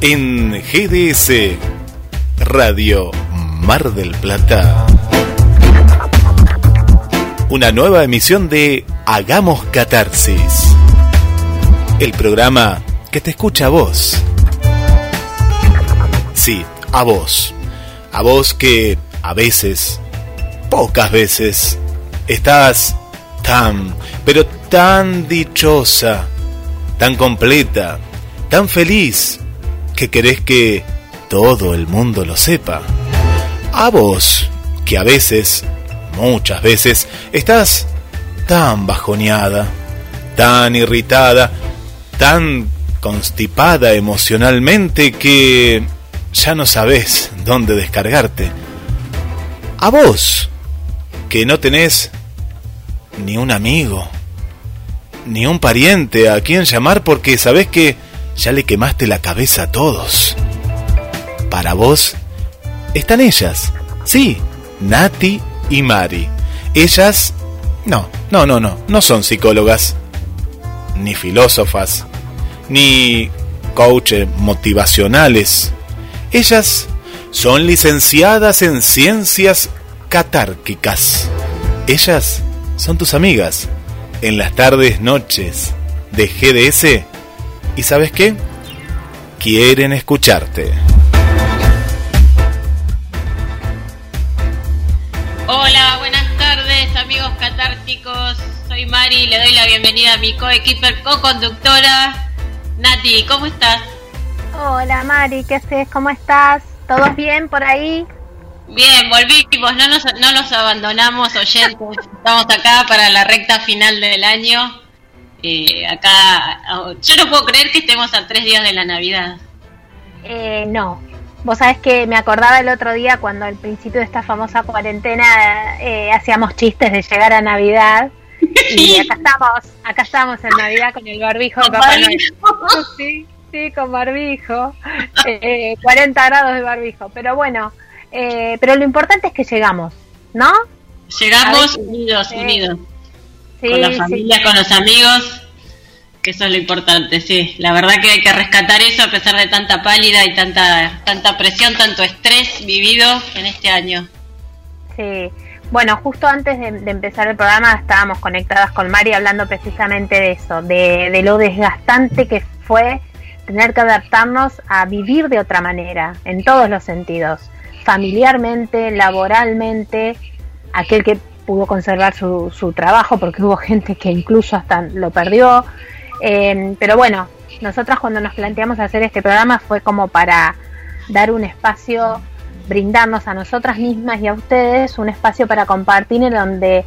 En GDS Radio Mar del Plata. Una nueva emisión de Hagamos Catarsis. El programa que te escucha a vos. Sí, a vos. A vos que a veces, pocas veces, estás tan, pero tan dichosa, tan completa, tan feliz que querés que todo el mundo lo sepa. A vos, que a veces, muchas veces, estás tan bajoneada, tan irritada, tan constipada emocionalmente que ya no sabes dónde descargarte. A vos, que no tenés ni un amigo, ni un pariente a quien llamar porque sabés que ya le quemaste la cabeza a todos. Para vos están ellas. Sí, Nati y Mari. Ellas... No, no, no, no, no son psicólogas, ni filósofas, ni coaches motivacionales. Ellas son licenciadas en ciencias catárquicas. Ellas son tus amigas en las tardes, noches de GDS ¿Y sabes qué? Quieren escucharte. Hola, buenas tardes amigos catárticos. Soy Mari, le doy la bienvenida a mi co-equiper, co-conductora. Nati, ¿cómo estás? Hola Mari, ¿qué haces? ¿Cómo estás? ¿Todos bien por ahí? Bien, volvimos, no nos, no nos abandonamos oyentes. Estamos acá para la recta final del año eh, acá, oh, yo no puedo creer que estemos a tres días de la Navidad. Eh, no. Vos sabés que me acordaba el otro día cuando al principio de esta famosa cuarentena eh, hacíamos chistes de llegar a Navidad. Y acá estamos, acá estamos en Navidad con el barbijo de Papá Noel. Sí, sí, con barbijo. 40 grados de barbijo. Pero bueno, pero lo importante es que llegamos, ¿no? Llegamos unidos, unidos con la familia, con los amigos, que eso es lo importante, sí. La verdad que hay que rescatar eso a pesar de tanta pálida y tanta, tanta presión, tanto estrés vivido en este año. Sí. Bueno, justo antes de, empezar el programa estábamos conectadas con Mari hablando precisamente de eso, de, de lo desgastante que fue tener que adaptarnos a vivir de otra manera, en todos los sentidos, familiarmente, laboralmente, aquel que pudo conservar su, su trabajo porque hubo gente que incluso hasta lo perdió. Eh, pero bueno, nosotras cuando nos planteamos hacer este programa fue como para dar un espacio, brindarnos a nosotras mismas y a ustedes un espacio para compartir en donde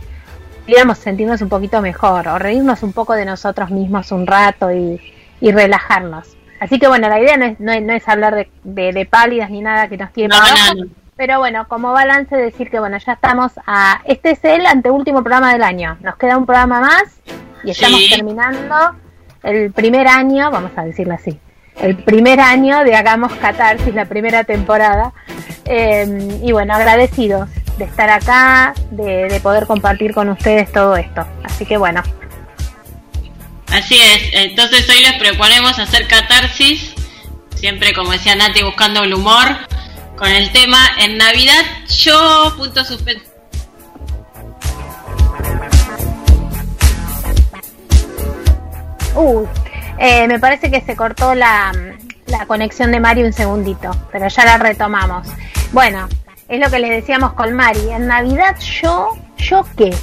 pudiéramos sentirnos un poquito mejor o reírnos un poco de nosotros mismos un rato y, relajarnos. Así que bueno, la idea no es, no es, hablar de, de, pálidas ni nada que nos tiene pero bueno, como balance decir que bueno, ya estamos a... Este es el anteúltimo programa del año. Nos queda un programa más y estamos terminando el primer año, vamos a decirlo así, el primer año de Hagamos Catarsis, la primera temporada. Em, y bueno, agradecidos de estar acá, de, de poder compartir con ustedes todo esto. Así que bueno. Así es, entonces hoy les proponemos hacer catarsis, siempre como decía Nati, buscando el humor con el tema en Navidad yo punto suspenso. Uh, eh, me parece que se cortó la, la conexión de Mari un segundito, pero ya la retomamos. Bueno, es lo que les decíamos con Mari. En Navidad yo, ¿yo qué?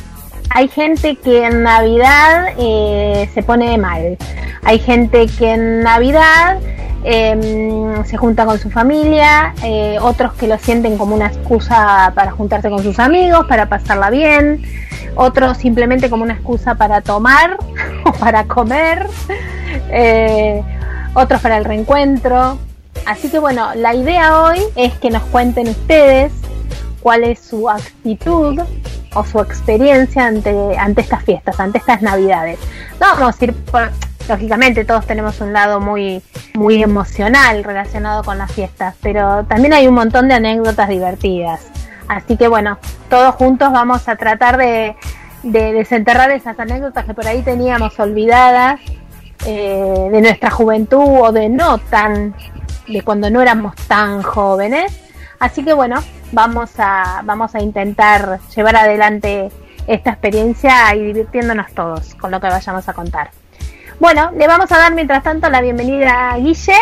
Hay gente que en Navidad eh, se pone mal. Hay gente que en Navidad Em, se junta con su familia, eh, otros que lo sienten como una excusa para juntarse con sus amigos, para pasarla bien, otros simplemente como una excusa para tomar o para comer, eh, otros para el reencuentro. Así que bueno, la idea hoy es que nos cuenten ustedes cuál es su actitud o su experiencia ante, ante estas fiestas, ante estas navidades. No vamos a ir lógicamente todos tenemos un lado muy, muy emocional relacionado con las fiestas, pero también hay un montón de anécdotas divertidas. Así que bueno, todos juntos vamos a tratar de, desenterrar esas anécdotas que por ahí teníamos olvidadas eh, de nuestra juventud o de no tan, de cuando no éramos tan jóvenes. Así que bueno, vamos a, vamos a intentar llevar adelante esta experiencia y divirtiéndonos todos con lo que vayamos a contar. Bueno, le vamos a dar mientras tanto la bienvenida a Guille.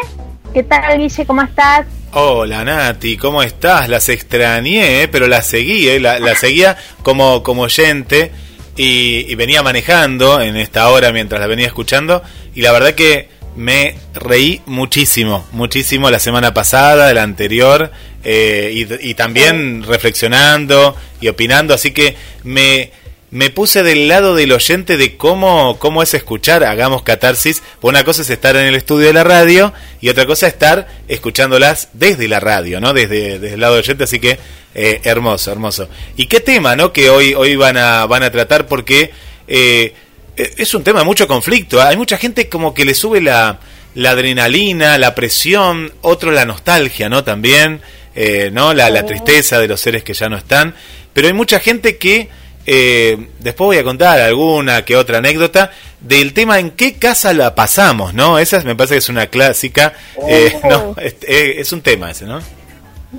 ¿Qué tal, Guille? ¿Cómo estás? Hola Nati, ¿cómo estás? Las extrañé, ¿eh? pero las seguí, ¿eh? la, seguía como, como oyente y, venía manejando en esta hora mientras la venía escuchando y la verdad que me reí muchísimo, muchísimo la semana pasada, la anterior eh, y, también reflexionando y opinando, así que me me puse del lado del oyente de cómo, cómo es escuchar, hagamos catarsis. Una cosa es estar en el estudio de la radio y otra cosa es estar escuchándolas desde la radio, ¿no? Desde, desde el lado del oyente, así que eh, hermoso, hermoso. ¿Y qué tema, no? Que hoy, hoy van, a, van a tratar porque eh, es un tema de mucho conflicto. Hay mucha gente como que le sube la, la adrenalina, la presión, otro la nostalgia, ¿no? También, eh, ¿no? La, la tristeza de los seres que ya no están. Pero hay mucha gente que eh, después voy a contar alguna que otra anécdota del tema en qué casa la pasamos, ¿no? Esa me parece que es una clásica. Eh, no, eh, es, un tema ese, ¿no?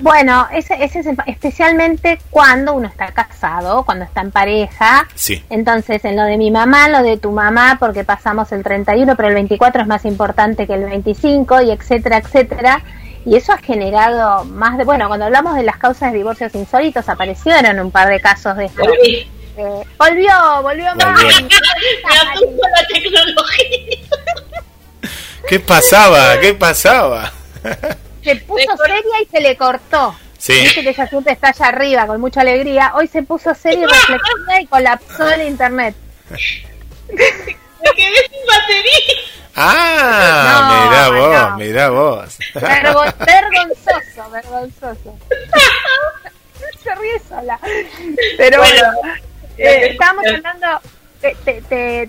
Bueno, ese, ese es especialmente cuando uno está casado, cuando está en pareja. Sí. Entonces, en lo de mi mamá, lo de tu mamá, porque pasamos el 31, pero el 24 es más importante que el 25, y etcétera, etcétera. Y eso ha generado más de. Bueno, cuando hablamos de las causas de divorcios insólitos, aparecieron un par de casos de esto. Eh, volvió, volvió más. la tecnología. ¿Qué pasaba? ¿Qué pasaba? Se puso seria y se le cortó. Sí. Dice que ella siempre está allá arriba con mucha alegría. Hoy se puso seria y reflexiva y colapsó el internet. Me quedé sin batería. Ah, mira vos, mira vos. vergonzoso, vergonzoso. se ríe sola. Pero bueno, eh, estábamos hablando, te, te,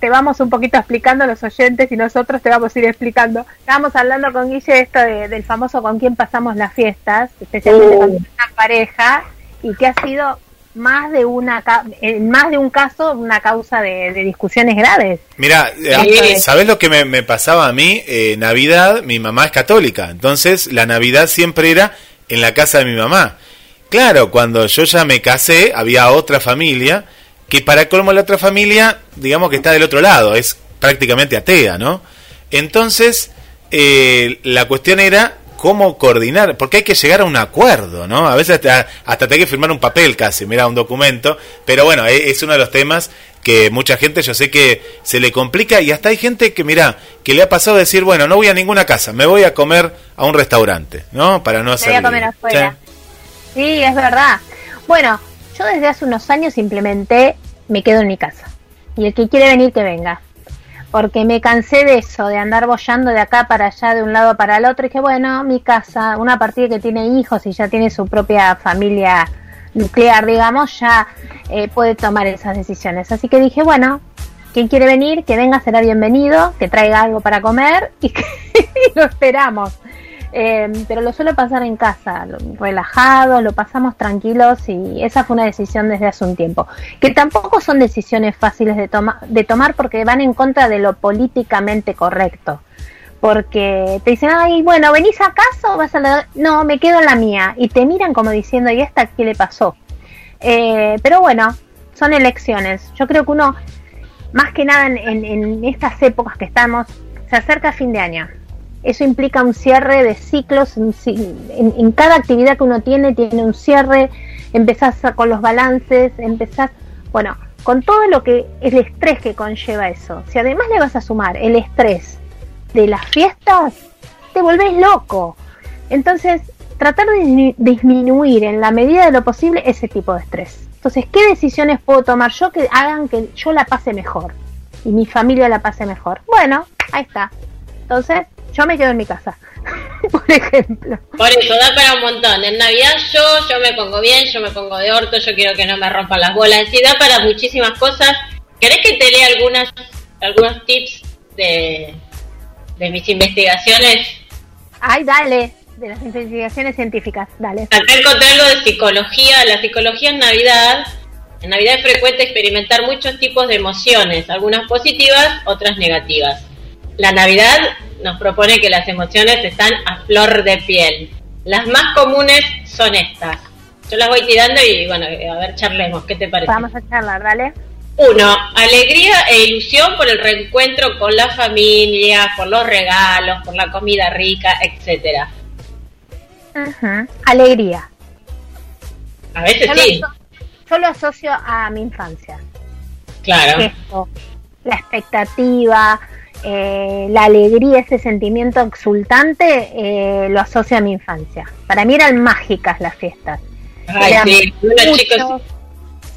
te, vamos un poquito explicando los oyentes y nosotros te vamos a ir explicando. Estábamos hablando con Guille esto del famoso con quién pasamos las fiestas, especialmente con uh. una pareja, y que ha sido más de una en más de un caso una causa de, discusiones graves. Mira, eh, ¿sabes lo que me, pasaba a mí? Eh, Navidad, mi mamá es católica, entonces la Navidad siempre era en la casa de mi mamá. Claro, cuando yo ya me casé, había otra familia, que para colmo la otra familia, digamos que está del otro lado, es prácticamente atea, ¿no? Entonces, eh, la cuestión era cómo coordinar, porque hay que llegar a un acuerdo, ¿no? A veces hasta, hasta te hay que firmar un papel casi, mira, un documento, pero bueno, e, es uno de los temas que mucha gente yo sé que se le complica y hasta hay gente que, mira, que le ha pasado decir, bueno, no voy a ninguna casa, me voy a comer a un restaurante, ¿no? Para no hacer... Voy a comer afuera. Sí, es verdad. Bueno, yo desde hace unos años implementé me quedo en mi casa. Y el que quiere venir, que venga. Porque me cansé de eso, de andar bollando de acá para allá, de un lado para el otro. Y que bueno, mi casa, una partida que tiene hijos y ya tiene su propia familia nuclear, digamos, ya eh, puede tomar esas decisiones. Así que dije, bueno, quien quiere venir, que venga, será bienvenido, que traiga algo para comer y que lo esperamos. Eh, pero lo suelo pasar en casa, relajado, lo pasamos tranquilos y esa fue una decisión desde hace un tiempo. Que tampoco son decisiones fáciles de, de tomar porque van en contra de lo políticamente correcto. Porque te dicen, ay, bueno, ¿venís a casa o vas a la.? No, me quedo en la mía. Y te miran como diciendo, ¿y esta qué le pasó? Eh, pero bueno, son elecciones. Yo creo que uno, más que nada en, en estas épocas que estamos, se acerca a fin de año eso implica un cierre de ciclos, en, cada actividad que uno tiene tiene un cierre, empezás con los balances, empezás, bueno, con todo lo que, el estrés que conlleva eso. Si además le vas a sumar el estrés de las fiestas, te volvés loco. Entonces, tratar de disminuir en la medida de lo posible ese tipo de estrés. Entonces, ¿qué decisiones puedo tomar yo que hagan que yo la pase mejor y mi familia la pase mejor? Bueno, ahí está. Entonces, yo me quedo en mi casa, por ejemplo. Por eso, da para un montón. En Navidad yo, yo me pongo bien, yo me pongo de orto, yo quiero que no me rompan las bolas. Sí, da para muchísimas cosas. ¿Querés que te lea algunas, algunos tips de, de mis investigaciones? Ay, dale, de las investigaciones científicas, dale. Acá encontré algo de psicología. La psicología en Navidad en Navidad es frecuente experimentar muchos tipos de emociones, algunas positivas, otras negativas. La Navidad nos propone que las emociones están a flor de piel. Las más comunes son estas. Yo las voy tirando y bueno, a ver, charlemos. ¿Qué te parece? Vamos a charlar, dale. Uno, alegría e ilusión por el reencuentro con la familia, por los regalos, por la comida rica, etcétera. Alegría. A veces sí. yo lo asocio a mi infancia. Claro. la expectativa, eh, la alegría, ese sentimiento exultante, eh, lo asocio a mi infancia. Para mí eran mágicas las fiestas.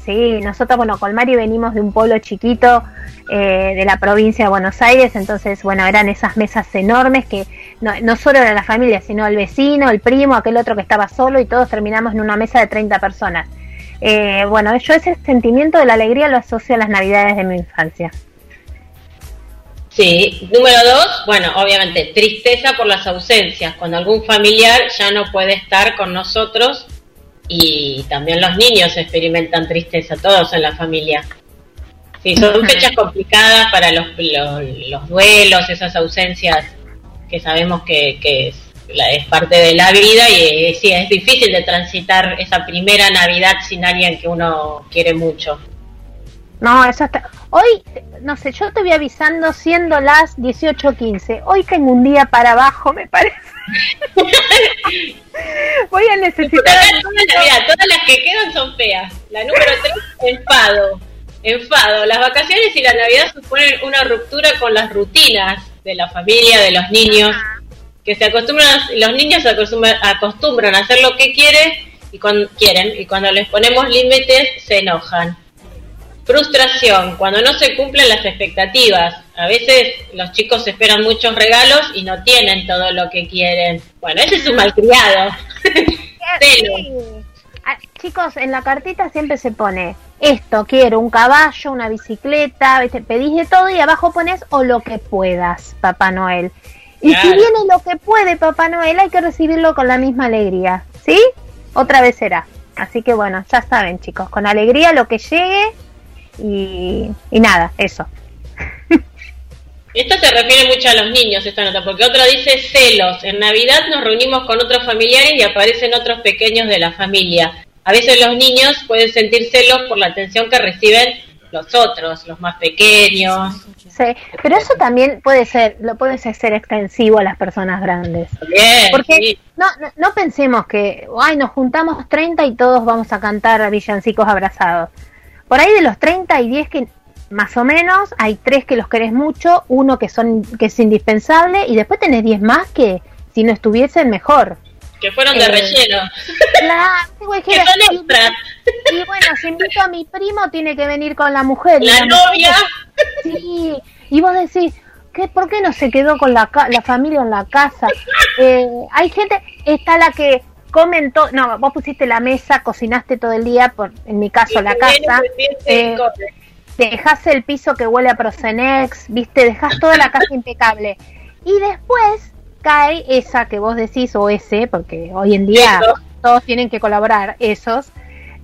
sí. nosotros, bueno, con Mari venimos de un pueblo chiquito eh, de la provincia de Buenos Aires, entonces, bueno, eran esas mesas enormes que no, no solo era la familia, sino el vecino, el primo, aquel otro que estaba solo y todos terminamos en una mesa de 30 personas. bueno, yo ese sentimiento de la alegría lo asocio a las navidades de mi infancia. Sí, número dos, bueno, obviamente, tristeza por las ausencias, cuando algún familiar ya no puede estar con nosotros y también los niños experimentan tristeza, todos en la familia. Sí, son fechas complicadas para los, los, duelos, esas ausencias que sabemos que, que es, es, parte de la vida y sí, es difícil de transitar esa primera Navidad sin alguien que uno quiere mucho. No, eso está. Hoy, no sé, yo te voy avisando siendo las 18.15. Hoy tengo un día para abajo, me parece. Voy a necesitar. todas las que quedan son feas. La número 3, enfado. Enfado. Las vacaciones y la Navidad suponen una ruptura con las rutinas de la familia, de los niños. Que se acostumbran, los niños se acostumbran, acostumbran a hacer lo que quieren y cuando quieren. Y cuando les ponemos límites, se enojan Frustración, cuando no se cumplen las expectativas. A veces los chicos esperan muchos regalos y no tienen todo lo que quieren. Bueno, ese es un malcriado. Ah, chicos, en la cartita siempre se pone esto, quiero un caballo, una bicicleta, pedís de todo y abajo pones o lo que puedas, Papá Noel. Y si viene lo que puede Papá Noel, hay que recibirlo con la misma alegría, ¿sí? Otra vez será. Así que bueno, ya saben chicos, con alegría lo que llegue y, nada, eso. Esto se refiere mucho a los niños, esta nota, porque otro dice celos. En Navidad nos reunimos con otros familiares y aparecen otros pequeños de la familia. A veces los niños pueden sentir celos por la atención que reciben los otros, los más pequeños. Sí, pero eso también puede ser, lo puede ser extensivo a las personas grandes. Porque no, no, no, pensemos que, ay, nos juntamos 30 y todos vamos a cantar villancicos abrazados. Por ahí de los 30 hay 10 que más o menos, hay 3 que los querés mucho, uno que son que es indispensable y después tenés 10 más que si no estuviesen mejor. Que fueron de eh, relleno. Claro, que son extras. Y, bueno, si invito a mi primo tiene que venir con la mujer. La, novia. sí, y vos decís, ¿qué, ¿por qué no se quedó con la, la familia en la casa? Eh, hay gente, está la que comen todo, no, vos pusiste la mesa, cocinaste todo el día, por, en mi caso la casa, eh, dejas el piso que huele a Procenex, viste, dejas toda la casa impecable. Y después cae esa que vos decís, o ese, porque hoy en día todos tienen que colaborar, esos,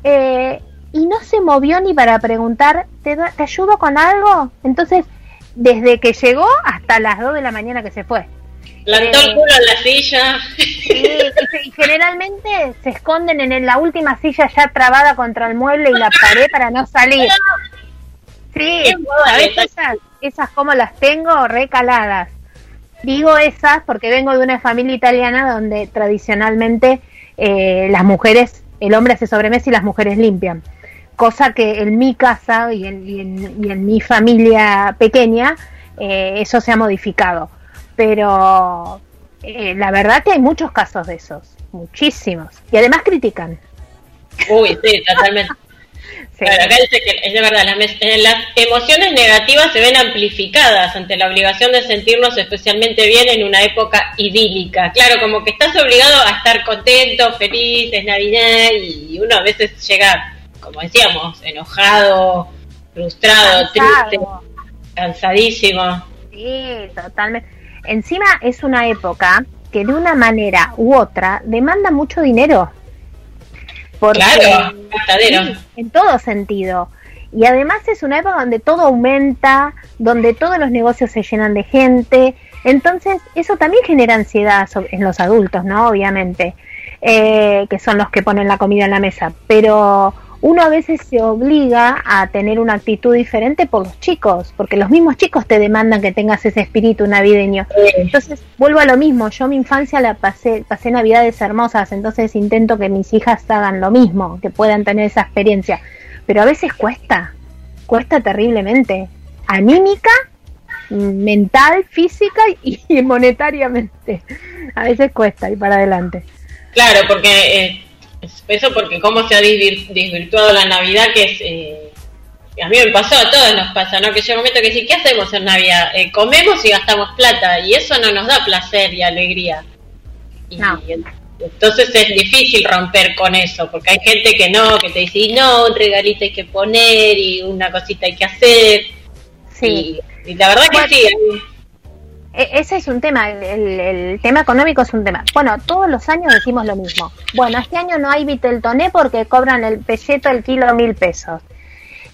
eh, y no se movió ni para preguntar, ¿te, ¿te ayudo con algo? Entonces, desde que llegó hasta las 2 de la mañana que se fue. Plantó el culo en la silla. y, generalmente se esconden en la última silla ya trabada contra el mueble y la pared para no salir. Sí, esas, esas como las tengo recaladas. Digo esas porque vengo de una familia italiana donde tradicionalmente eh, las mujeres, el hombre hace sobremesa y las mujeres limpian. Cosa que en mi casa y en, y en, mi familia pequeña eh, eso se ha modificado pero eh, la verdad que hay muchos casos de esos, muchísimos. Y además critican. Uy, sí, totalmente. acá dice que es de verdad, las, eh, las, emociones negativas se ven amplificadas ante la obligación de sentirnos especialmente bien en una época idílica. Claro, como que estás obligado a estar contento, feliz, es Navidad y uno a veces llega, como decíamos, enojado, frustrado, triste, cansadísimo. Sí, totalmente. Encima es una época que de una manera u otra demanda mucho dinero claro, en todo sentido. Y además es una época donde todo aumenta, donde todos los negocios se llenan de gente. Entonces, eso también genera ansiedad en los adultos, ¿no? Obviamente, eh, que son los que ponen la comida en la mesa. Pero uno a veces se obliga a tener una actitud diferente por los chicos, porque los mismos chicos te demandan que tengas ese espíritu navideño. Entonces, vuelvo a lo mismo, yo mi infancia la pasé, pasé navidades hermosas, entonces intento que mis hijas hagan lo mismo, que puedan tener esa experiencia, pero a veces cuesta, cuesta terriblemente, anímica, mental, física y monetariamente. A veces cuesta y para adelante. Claro, porque eh, eso porque cómo se ha desvirtuado la Navidad, que es... Eh, a mí me pasó, a todos nos pasa, ¿no? Que llega un momento que sí, ¿qué hacemos en Navidad? Eh, comemos y gastamos plata y eso no nos da placer y alegría. Y, entonces es difícil romper con eso, porque hay gente que no, que te dice, y no, un regalito hay que poner y una cosita hay que hacer. Sí. Y, la verdad que sí. E, ese es un tema, el, tema económico es un tema. Bueno, todos los años decimos lo mismo. Bueno, este año no hay Viteltoné porque cobran el pelleto el kilo mil pesos.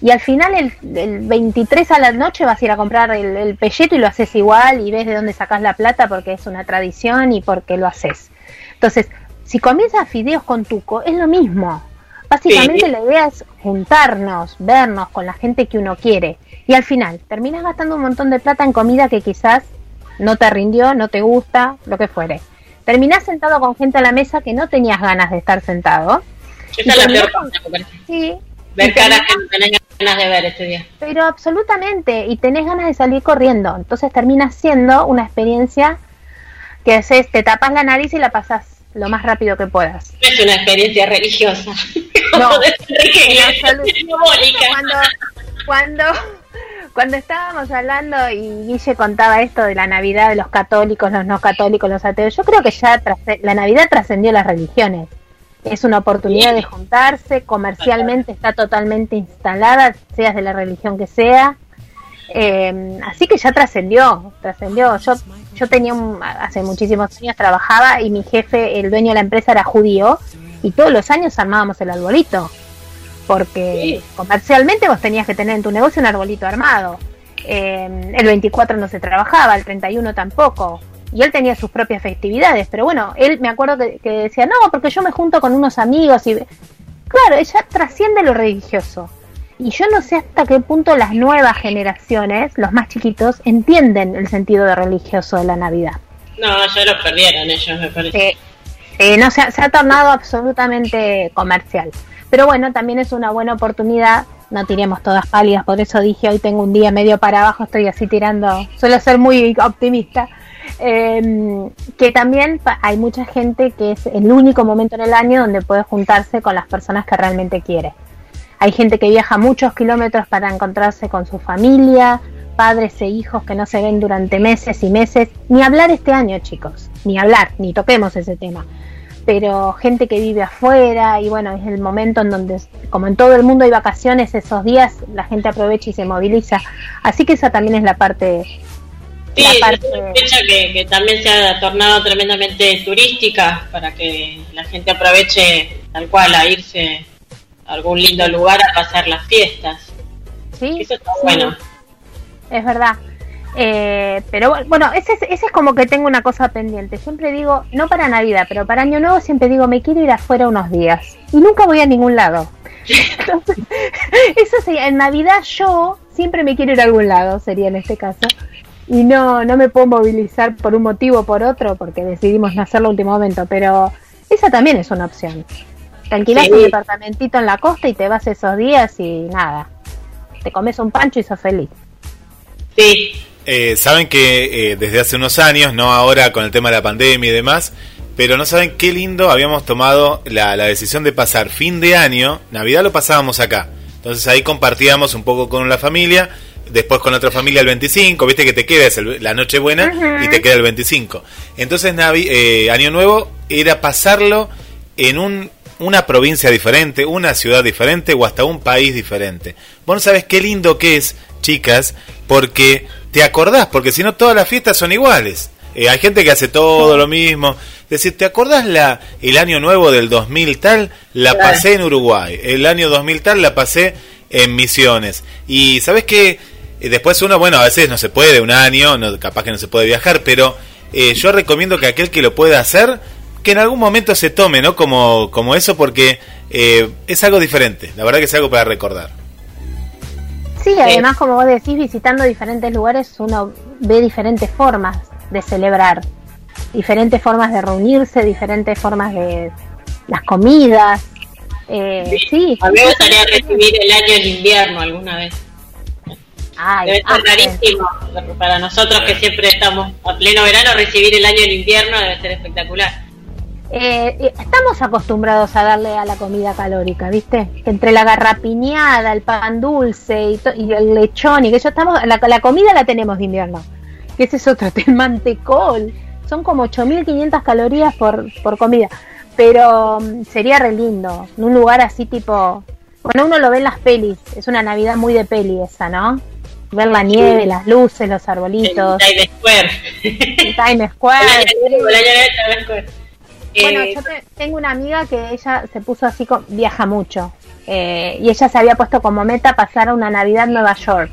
Y al final, el, 23 a la noche vas a ir a comprar el, el, pelleto y lo haces igual y ves de dónde sacas la plata porque es una tradición y porque lo haces. Entonces, si comienzas fideos con tuco, es lo mismo. Básicamente la idea es juntarnos, vernos con la gente que uno quiere. Y al final, terminas gastando un montón de plata en comida que quizás no te rindió, no te gusta, lo que fuere. Terminás sentado con gente a la mesa que no tenías ganas de estar sentado. Esa es la peor Sí. Ver caras que no tenés ganas de ver este día. Pero absolutamente, y tenés ganas de salir corriendo. Entonces termina siendo una experiencia que haces, te tapas la nariz y la pasas lo más rápido que puedas. es una experiencia religiosa. No, cuando, cuando cuando estábamos hablando y Guille contaba esto de la Navidad de los católicos, los no católicos, los ateos, yo creo que ya la Navidad trascendió las religiones. Es una oportunidad de juntarse, comercialmente está totalmente instalada, seas de la religión que sea. Eh, así que ya trascendió, trascendió. Yo, yo tenía hace muchísimos años trabajaba y mi jefe, el dueño de la empresa era judío y todos los años armábamos el arbolito porque comercialmente vos tenías que tener en tu negocio un arbolito armado. Eh, el 24 no se trabajaba, el 31 tampoco. Y él tenía sus propias festividades, pero bueno, él me acuerdo que, decía, no, porque yo me junto con unos amigos y... Claro, ella trasciende lo religioso. Y yo no sé hasta qué punto las nuevas generaciones, los más chiquitos, entienden el sentido de religioso de la Navidad. No, ya lo perdieron ellos, me parece. no, se ha tornado absolutamente comercial. Pero bueno, también es una buena oportunidad. No tiremos todas pálidas, por eso dije hoy tengo un día medio para abajo, estoy así tirando, suelo ser muy optimista. Em, que también hay mucha gente que es el único momento en el año donde puede juntarse con las personas que realmente quiere. Hay gente que viaja muchos kilómetros para encontrarse con su familia, padres e hijos que no se ven durante meses y meses. Ni hablar este año, chicos, ni hablar, ni toquemos ese tema pero gente que vive afuera y bueno, es el momento en donde, como en todo el mundo hay vacaciones, esos días la gente aprovecha y se moviliza. Así que esa también es la parte... Sí, la parte... es una fecha que, también se ha tornado tremendamente turística para que la gente aproveche tal cual a irse a algún lindo lugar a pasar las fiestas. Sí, eso está bueno. Es verdad. Eh, pero bueno, ese, ese es como que tengo una cosa pendiente. Siempre digo, no para Navidad, pero para Año Nuevo siempre digo, me quiero ir afuera unos días. Y nunca voy a ningún lado. eso sería, en Navidad yo siempre me quiero ir a algún lado, sería en este caso. Y no, no me puedo movilizar por un motivo o por otro, porque decidimos no hacerlo último momento, pero esa también es una opción. Te alquilas un departamentito en la costa y te vas esos días y nada. Te comes un pancho y sos feliz. Sí, eh, saben que eh, desde hace unos años, no ahora con el tema de la pandemia y demás, pero no saben qué lindo habíamos tomado la, la decisión de pasar fin de año, Navidad lo pasábamos acá. Entonces ahí compartíamos un poco con la familia, después con otra familia el 25, viste que te queda es el- la noche buena y te queda el 25. Entonces Navi, eh, Año Nuevo era pasarlo en un, una provincia diferente, una ciudad diferente o hasta un país diferente. Vos no sabés qué lindo que es, chicas, porque te acordás, porque si no todas las fiestas son iguales. Eh, hay gente que hace todo lo mismo. Es decir, ¿te acordás la, el año nuevo del 2000 tal? La Claro. pasé en Uruguay. El año 2000 tal la pasé en Misiones. Y sabes que después uno, bueno, a veces no se puede, un año, no, capaz que no se puede viajar, pero eh, yo recomiendo que aquel que lo pueda hacer, que en algún momento se tome, ¿no? Como, como eso, porque eh, es algo diferente. La verdad que es algo para recordar. Sí, además, como vos decís, visitando diferentes lugares, uno ve diferentes formas de celebrar, diferentes formas de reunirse, diferentes formas de las comidas. Eh, sí, A mí me gustaría recibir el año en invierno alguna vez. Ay, Debe ser ah, rarísimo para nosotros que siempre estamos a pleno verano, recibir el año en invierno debe ser espectacular. Eh, eh, estamos acostumbrados a darle a la comida calórica, ¿viste? Entre la garrapiñada, el pan dulce y, to- y el lechón y que yo estamos, la, la comida la tenemos de invierno. Que ese es otro, el mantecol. Son como 8.500 calorías por, por comida. Pero mm, sería re lindo, en un lugar así tipo... Bueno, uno lo ve en las pelis, es una Navidad muy de peli esa, ¿no? Ver la nieve, las luces, los El arbolitos, Times Square. el Times El Square. el Times Square. Bueno, Eh, yo te- tengo una amiga que ella se puso así, con- viaja mucho, eh, y ella se había puesto como meta pasar una Navidad en Nueva York.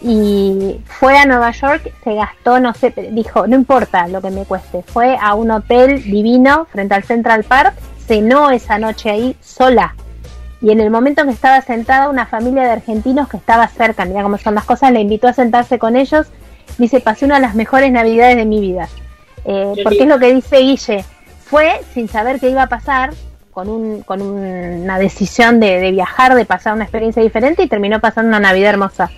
Y fue a Nueva York, se gastó, no sé, dijo, no importa lo que me cueste, fue a un hotel divino frente al Central Park, cenó esa noche ahí sola. Y en el momento en que estaba sentada, una familia de argentinos que estaba cerca, mira cómo son las cosas, le invitó a sentarse con ellos. Dice, pasé una de las mejores navidades de mi vida. Eh, porque es lo que dice Guille, fue sin saber qué iba a pasar, con, un, con un- una decisión de, de viajar, de pasar una experiencia diferente y terminó pasando una Navidad hermosa.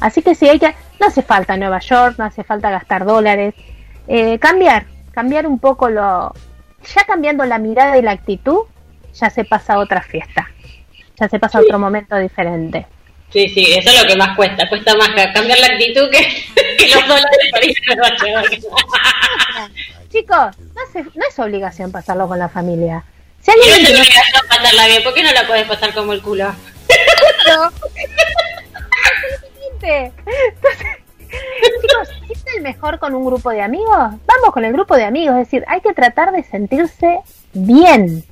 Así que sí, hay que, no hace falta Nueva York, no hace falta gastar dólares, Eh, cambiar, cambiar un poco lo... Ya cambiando la mirada y la actitud, ya se pasa a otra fiesta, ya se pasa a otro momento diferente. Sí, sí, eso es lo que más cuesta. Cuesta más ca- cambiar la actitud que, que los dólares para ir a Nueva York. Chicos, no, hace- no es obligación pasarlo con la familia. Si Y no alguien es no- obligación pasarla bien, ¿por qué no la puedes pasar como el culo? Exactamente. Entonces, chicos, ¿quién es el mejor con un grupo de amigos? Vamos con el grupo de amigos, es decir, hay que tratar de sentirse bien.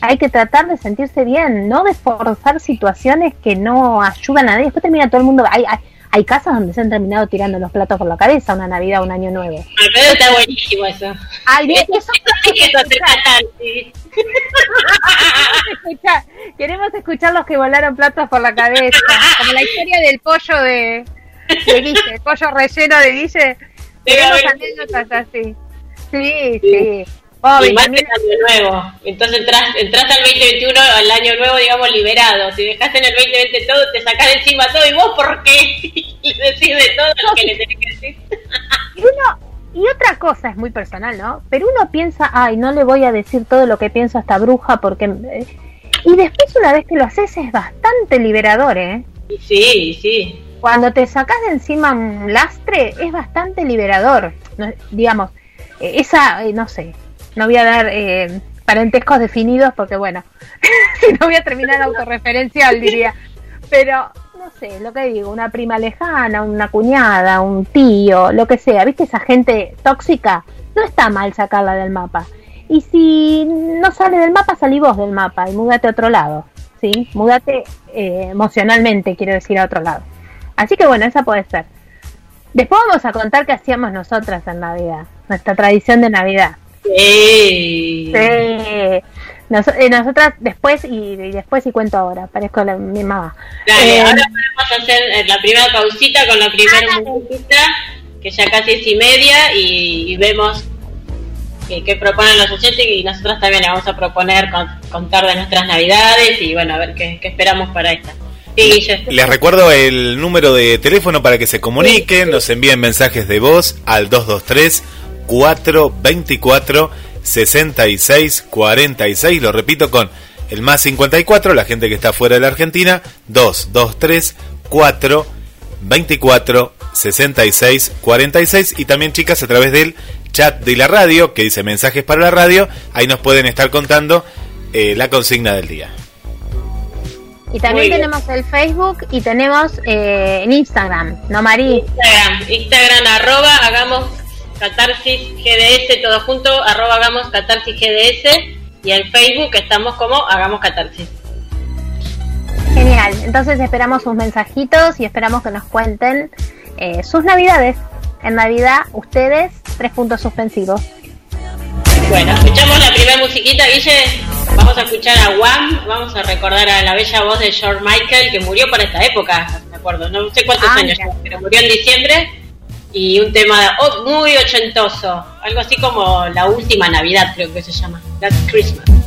Hay que tratar de sentirse bien, no de forzar situaciones que no ayudan a nadie. Después termina todo el mundo. Hay, hay, hay casas donde se han terminado tirando los platos por la cabeza una Navidad, un año nuevo. Al pedo está buenísimo eso. Dios, eso Eso se trata, sí. escuchar, queremos escuchar los que volaron platos por la cabeza, como la historia del pollo de, de Guille, el pollo relleno de Guille. Tenemos anécdotas así. Sí, sí. Oh, y más que año nuevo. Entonces entras, entras al 2021, al año nuevo, digamos, liberado. Si dejaste en el 2020 todo, te sacás de encima todo. ¿Y vos por qué? Le decís de todo lo que le tenés que decir. y uno, y otra cosa es muy personal, ¿no? Pero uno piensa, ay, no le voy a decir todo lo que pienso a esta bruja porque... eh", Y después una vez que lo haces es bastante liberador, ¿eh? Sí, sí. cuando te sacas de encima un lastre es bastante liberador. Digamos, eh, esa, eh, no sé, no voy a dar eh, parentescos definidos porque, bueno, si no voy a terminar autorreferencial, diría. Pero, no sé, lo que digo, una prima lejana, una cuñada, un tío, lo que sea, ¿viste? Esa gente tóxica, no está mal sacarla del mapa. Y si no sale del mapa, salí vos del mapa y múdate a otro lado, ¿sí? Múdate eh, emocionalmente, quiero decir, a otro lado. Así que bueno, esa puede ser. Después vamos a contar qué hacíamos nosotras en Navidad, nuestra tradición de Navidad. Sí. Sí. Nos- eh, nosotras después y, y después y cuento ahora, parezco la, mi mamá. Dale, Eh, ahora podemos hacer eh, la primera pausita con la primera Ah, musiquita, que ya casi es y media, y, y vemos qué, qué proponen los oyentes y nosotros también le vamos a proponer con- contar de nuestras navidades y bueno, a ver qué, qué esperamos para esta. Les recuerdo el número de teléfono para que se comuniquen, nos envíen mensajes de voz al 223 424 6646. Lo repito con el más 54, la gente que está fuera de la Argentina, 223 424 6646. Y también, chicas, a través del chat de la radio, que dice mensajes para la radio, ahí nos pueden estar contando eh, la consigna del día. Y también tenemos el Facebook y tenemos eh, en Instagram, ¿no, Marí? Instagram, Instagram, arroba, hagamos catarsis GDS, todo junto, arroba, hagamos catarsis GDS. Y en Facebook estamos como hagamos catarsis. Genial, entonces esperamos sus mensajitos y esperamos que nos cuenten eh, sus navidades. En Navidad, ustedes, tres puntos suspensivos. Bueno, escuchamos la primera musiquita, Guille. Vamos a escuchar a Wham, vamos a recordar a la bella voz de George Michael, que murió para esta época, me acuerdo, no sé cuántos ah, años, pero murió en diciembre. Y un tema muy ochentoso, algo así como La Última Navidad, creo que se llama, Last Christmas.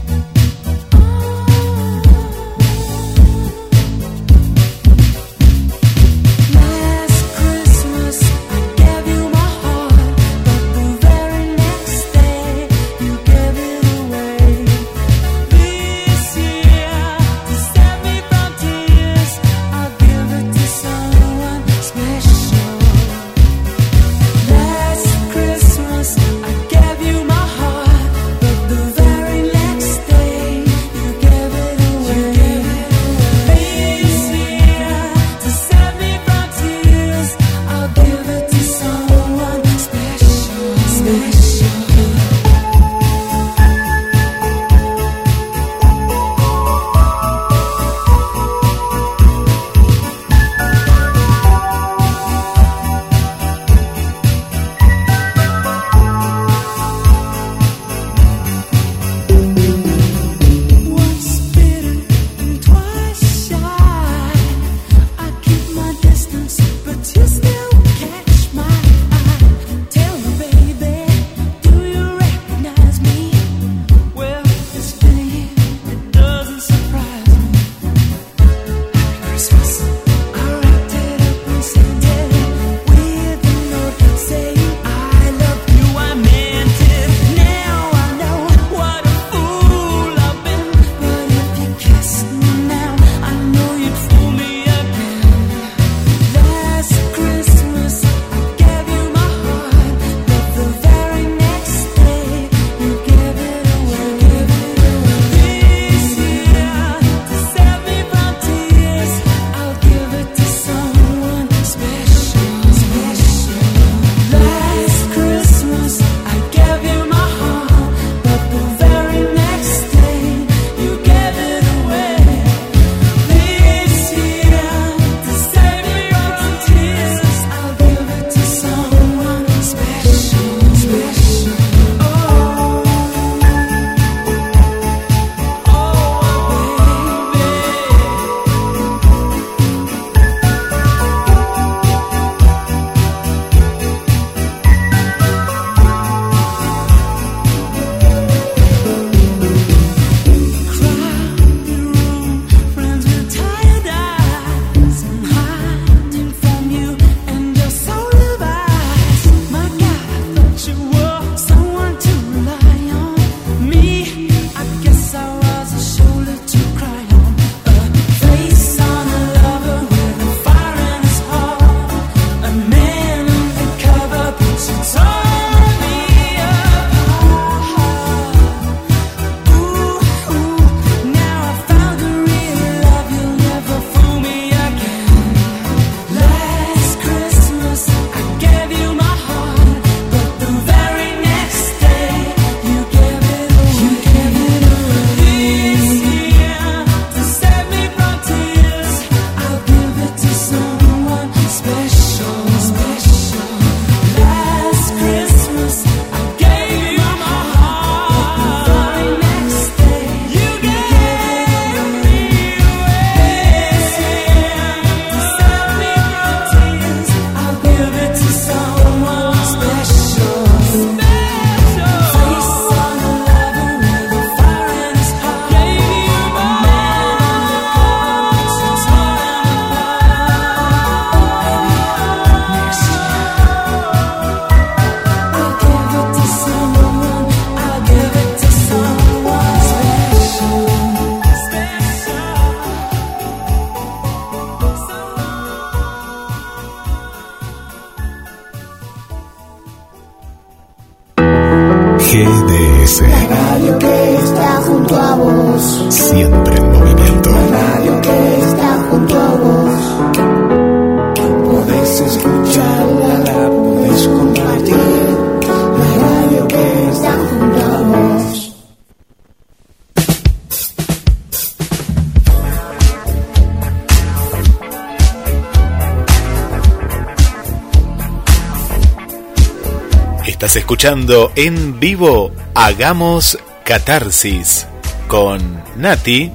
Escuchando en vivo Hagamos Catarsis con Nati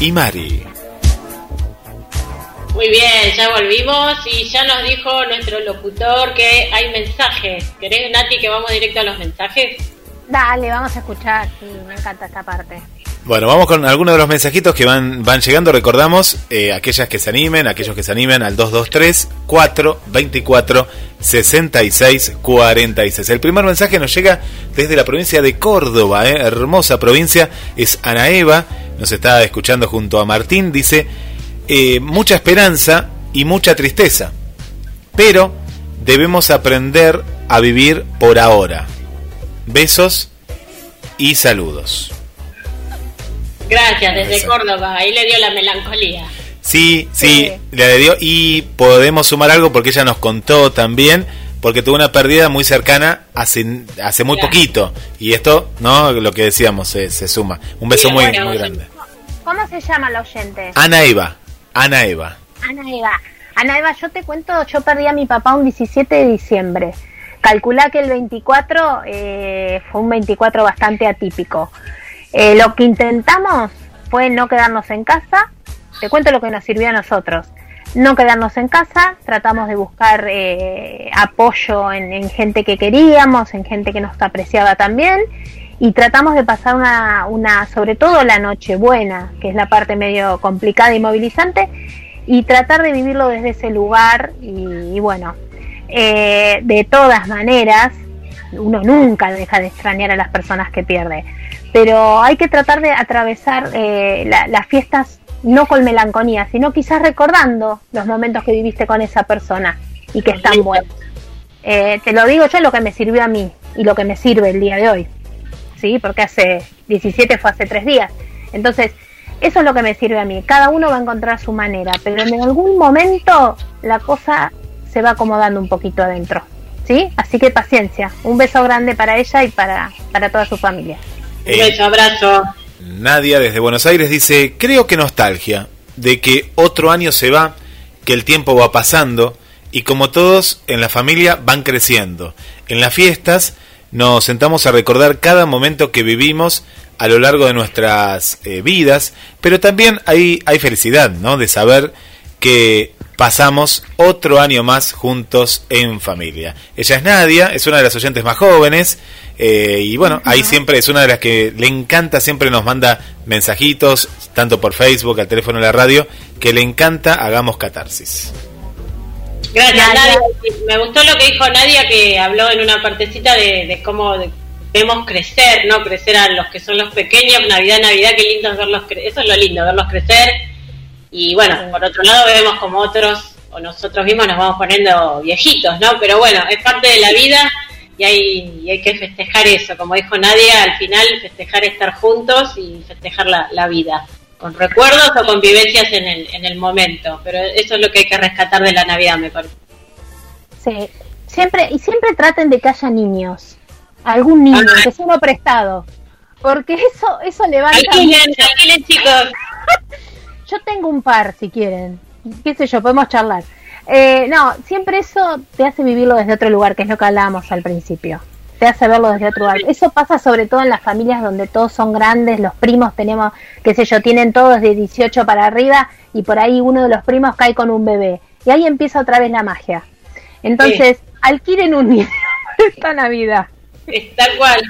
y Mari. Muy bien, ya volvimos y ya nos dijo nuestro locutor que hay mensajes. ¿Querés, Nati, que vamos directo a los mensajes? Dale, vamos a escuchar. Sí, me encanta esta parte. Bueno, vamos con algunos de los mensajitos que van, van llegando. Recordamos, eh, aquellas que se animen, aquellos que se animen al 223 424 66 46. El primer mensaje nos llega desde la provincia de Córdoba, eh, hermosa provincia. Es Ana Eva, nos está escuchando junto a Martín. Dice: eh, mucha esperanza y mucha tristeza, pero debemos aprender a vivir por ahora. Besos y saludos. Gracias, desde Eso. Córdoba. Ahí le dio la melancolía. Sí, sí, Sí. le dio y podemos sumar algo porque ella nos contó también porque tuvo una pérdida muy cercana hace hace muy Claro. poquito y esto, no, lo que decíamos se, se suma. Un beso Sí, muy bueno, muy grande. ¿Cómo se llama la oyente? Ana Eva, Ana Eva. Ana Eva. Ana Eva, yo te cuento, yo perdí a mi papá un 17 de diciembre. Calculá que el 24 eh, fue un 24 bastante atípico. Eh, lo que intentamos fue no quedarnos en casa. Te cuento lo que nos sirvió a nosotros. No quedarnos en casa, tratamos de buscar eh, apoyo en, en gente que queríamos, en gente que nos apreciaba también y tratamos de pasar una, una, sobre todo la noche buena, que es la parte medio complicada y movilizante, y tratar de vivirlo desde ese lugar y, y bueno, eh, de todas maneras, uno nunca deja de extrañar a las personas que pierde, pero hay que tratar de atravesar eh, la- las fiestas no con melancolía, sino quizás recordando los momentos que viviste con esa persona y que están buenos. Eh, te lo digo yo lo que me sirvió a mí y lo que me sirve el día de hoy, ¿sí? Porque hace 17 fue hace tres días. Entonces, eso es lo que me sirve a mí. Cada uno va a encontrar su manera, pero en algún momento la cosa se va acomodando un poquito adentro, ¿sí? Así que paciencia. Un beso grande para ella y para, para toda su familia. Un beso, abrazo. Nadia desde Buenos Aires dice, creo que nostalgia de que otro año se va, que el tiempo va pasando y como todos en la familia van creciendo. En las fiestas nos sentamos a recordar cada momento que vivimos a lo largo de nuestras eh, vidas, pero también hay, hay felicidad, ¿no? De saber que pasamos otro año más juntos en familia. Ella es Nadia, es una de las oyentes más jóvenes eh, y bueno, ahí siempre es una de las que le encanta, siempre nos manda mensajitos, tanto por Facebook, al teléfono de la radio, que le encanta Hagamos Catarsis. Gracias, Nadia. Me gustó lo que dijo Nadia, que habló en una partecita de, de cómo de- vemos crecer, ¿no? Crecer a los que son los pequeños, Navidad, Navidad, qué lindo es verlos crecer. Eso es lo lindo, verlos crecer. Y bueno, por otro lado vemos como otros, o nosotros mismos nos vamos poniendo viejitos, ¿no? Pero bueno, es parte de la vida y hay, y hay que festejar eso. Como dijo Nadia, al final festejar estar juntos y festejar la, la vida. Con recuerdos o con vivencias en el, en el momento. Pero eso es lo que hay que rescatar de la Navidad, me parece. Sí. Siempre, y siempre traten de que haya niños. Algún niño, Ah. que sea uno prestado. Porque eso, eso levanta Alquilen, alquilen, chicos. Yo tengo un par, si quieren. Qué sé yo, podemos charlar. Eh, no, siempre eso te hace vivirlo desde otro lugar, que es lo que hablábamos al principio. Te hace verlo desde otro lugar. Eso pasa sobre todo en las familias donde todos son grandes, los primos tenemos, qué sé yo, tienen todos de 18 para arriba y por ahí uno de los primos cae con un bebé. Y ahí empieza otra vez la magia. Entonces, alquilen un niño esta Navidad. Es tal cual.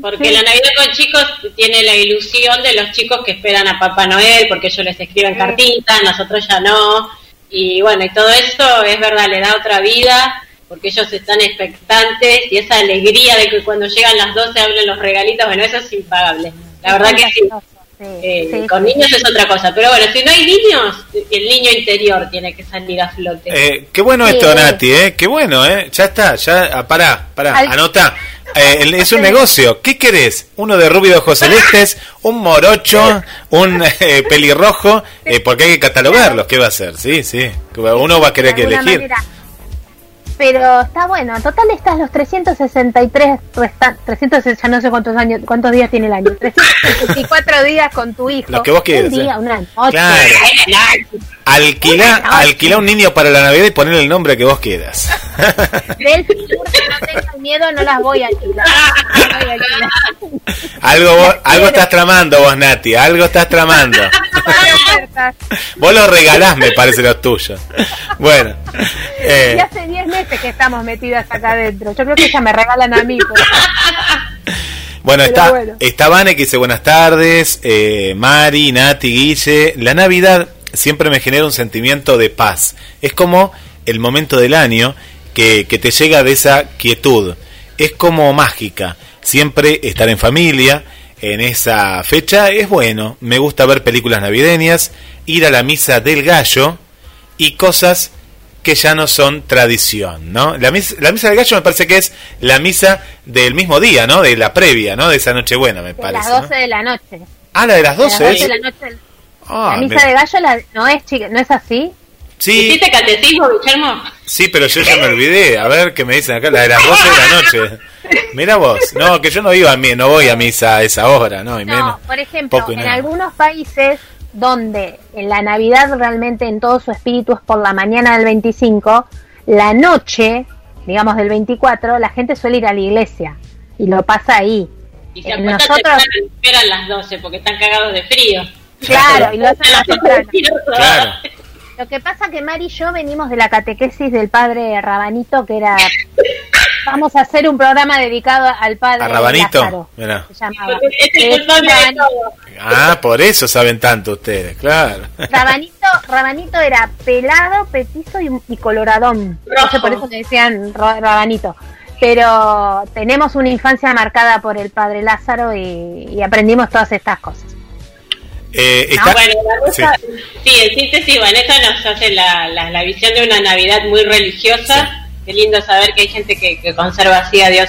Porque Sí. la Navidad con chicos tiene la ilusión de los chicos que esperan a Papá Noel, porque ellos les escriben Sí. cartitas, nosotros ya no. Y bueno, y todo eso es verdad, le da otra vida, porque ellos están expectantes y esa alegría de que cuando llegan las 12 hablen los regalitos, bueno, eso es impagable. La verdad que sí. Sí, Eh, sí, con sí. niños es otra cosa, pero bueno, si no hay niños, el niño interior tiene que salir a flote. Eh, qué bueno Sí. esto, Nati, ¿eh? Qué bueno, ¿eh? Ya está, ya, ah, pará, pará, Al- anota. eh, es un negocio. ¿Qué querés? Uno de rubio de ojos celestes, un morocho, un eh, pelirrojo, eh, porque hay que catalogarlos. ¿Qué va a hacer? Sí, sí. Uno va a querer que elegir. Pero está bueno, total estás los 363 restan 300 ya no sé cuántos años, cuántos días tiene el año, 364 días con tu hijo. Lo que vos quieras. Un día, ¿eh? una noche. Claro. Alquila, alquila un niño para la Navidad y ponerle el nombre que vos quieras. Del futuro, no tengas miedo, no las voy a alquilar. No voy a alquilar. algo, vos, algo estás tramando vos, Nati, algo estás tramando. vos lo regalás, me parece, los tuyos. Bueno. Eh. Y hace 10 meses que estamos metidas acá adentro. Yo creo que ya me regalan a mí. Bueno, está, bueno. está Vane que dice buenas tardes, eh, Mari, Nati, Guille. La Navidad siempre me genera un sentimiento de paz. Es como el momento del año que, que te llega de esa quietud. Es como mágica. Siempre estar en familia en esa fecha es bueno. Me gusta ver películas navideñas, ir a la misa del gallo y cosas que ya no son tradición, ¿no? La misa, la misa del gallo me parece que es la misa del mismo día, ¿no? De la previa, ¿no? De esa noche buena, me de parece. las 12 de la noche. Ah, la de las 12. De las 12 de la noche. Ah, la misa de gallo la, no es chica, no es así. Sí, ¿Hiciste catecismo, Guillermo? sí, pero yo ya me olvidé. A ver qué me dicen acá, la de las 12 de la noche. Mira vos, no, que yo no iba a mi, no voy a misa a esa hora, ¿no? Y No, menos. por ejemplo, poco en nada. algunos países donde en la Navidad realmente en todo su espíritu es por la mañana del 25, la noche, digamos del 24, la gente suele ir a la iglesia y lo pasa ahí. Y se Eh, acuestan nosotros- esperan las 12 porque están cagados de frío. Claro, y lo hacen más temprano. Claro. Lo que pasa que Mari y yo venimos de la catequesis del padre Rabanito, que era vamos a hacer un programa dedicado al padre ¿A Rabanito? Lázaro, Mirá. se llamaba. Es el culpable de Rabanito- todo. Ah, por eso saben tanto ustedes, claro. Rabanito, Rabanito era pelado, petizo y, y coloradón. No sé por eso le decían Ra- Rabanito. Pero tenemos una infancia marcada por el padre Lázaro y, y aprendimos todas estas cosas. Eh, Ah, está- bueno, la sí. Rosa, sí. en síntesis, Vanessa nos hace la, la, la visión de una Navidad muy religiosa. Qué lindo saber que hay gente que, que conserva así a Dios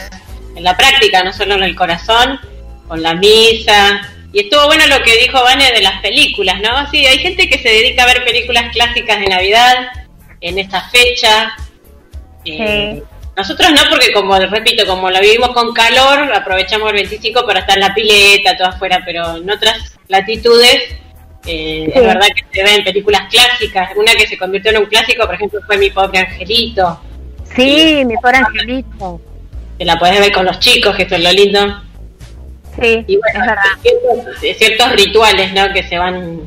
en la práctica, no solo en el corazón, con la misa. Y estuvo bueno lo que dijo Vane de las películas, ¿no? Sí, hay gente que se dedica a ver películas clásicas de Navidad en esta fecha. Eh, Nosotros no, porque como repito, como lo vivimos con calor, aprovechamos el 25 para estar en la pileta, todo afuera, pero en otras latitudes eh, Sí. es verdad que se ven películas clásicas. Una que se convirtió en un clásico, por ejemplo, fue Mi Pobre Angelito, Sí, mi pobre angelito. que la podés ver con los chicos, que esto es lo lindo. Sí, Y bueno, es verdad. ciertos, ciertos rituales ¿no? que se van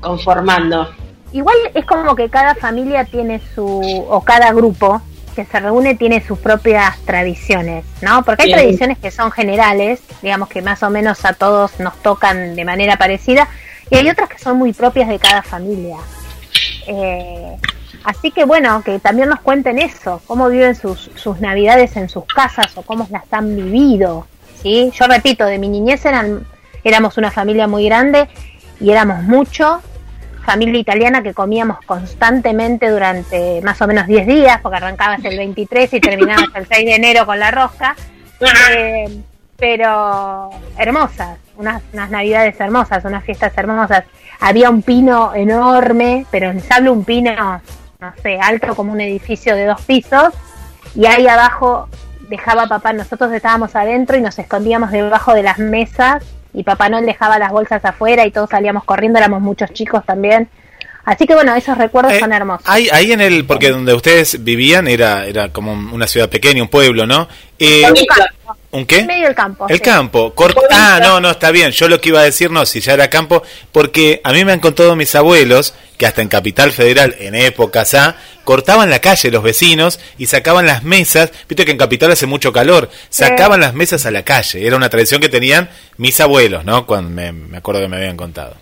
conformando. Igual es como que cada familia tiene su, o cada grupo que se reúne tiene sus propias tradiciones, ¿no? Porque hay Bien. tradiciones que son generales, digamos que más o menos a todos nos tocan de manera parecida, y hay otras que son muy propias de cada familia. Eh, así que bueno, que también nos cuenten eso, cómo viven sus, sus navidades en sus casas o cómo las han vivido, ¿sí? Yo repito, de mi niñez eran, éramos una familia muy grande y éramos mucho, familia italiana que comíamos constantemente durante más o menos 10 días, porque arrancabas el 23 y terminabas el 6 de enero con la rosca, Eh, pero hermosas, unas, unas navidades hermosas, unas fiestas hermosas. Había un pino enorme, pero les hablo un pino, no sé, alto como un edificio de dos pisos, y ahí abajo dejaba papá, nosotros estábamos adentro y nos escondíamos debajo de las mesas y Papá Noel dejaba las bolsas afuera y todos salíamos corriendo, éramos muchos chicos también. Así que bueno, esos recuerdos Eh, son hermosos. Ahí, ahí en el, porque donde ustedes vivían era, era como una ciudad pequeña, un pueblo, ¿no? Eh, Un campo, ¿Un qué? en medio del campo. El sí. campo. Cort- ah, no, no, está bien. Yo lo que iba a decir, no, si ya era campo, porque a mí me han contado mis abuelos que hasta en Capital Federal, en épocas A, cortaban la calle los vecinos y sacaban las mesas. Viste que en Capital hace mucho calor. Sacaban las mesas a la calle. Era una tradición que tenían mis abuelos, ¿no? Cuando me, me acuerdo que me habían contado.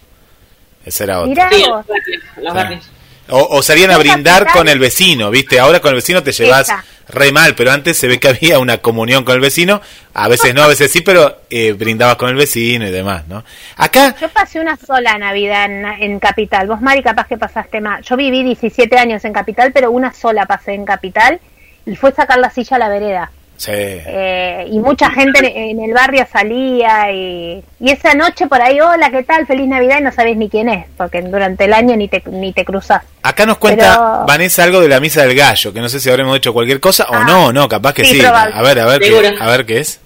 Ese era otro. Mirá vos. los barrios, los Sí. barrios. O, o salían a brindar con el vecino, ¿viste? Ahora con el vecino te llevas Esa. re mal, pero antes se ve que había una comunión con el vecino. A veces no, a veces sí, pero eh, brindabas con el vecino y demás, ¿no? Acá, Yo pasé una sola Navidad en, en Capital. Vos, Mari, capaz que pasaste más. Yo viví 17 años en Capital, pero una sola pasé en Capital y fue sacar la silla a la vereda. Eh, y mucha gente en el barrio salía y, esa noche por ahí, hola, ¿qué tal? Feliz Navidad y no sabés ni quién es, porque durante el año ni te, ni te cruzás. Acá nos cuenta Vanessa algo de la misa del gallo, que no sé si habremos hecho cualquier cosa o ah. no, no, capaz que sí. A ver, a ver, qué, a ver qué es.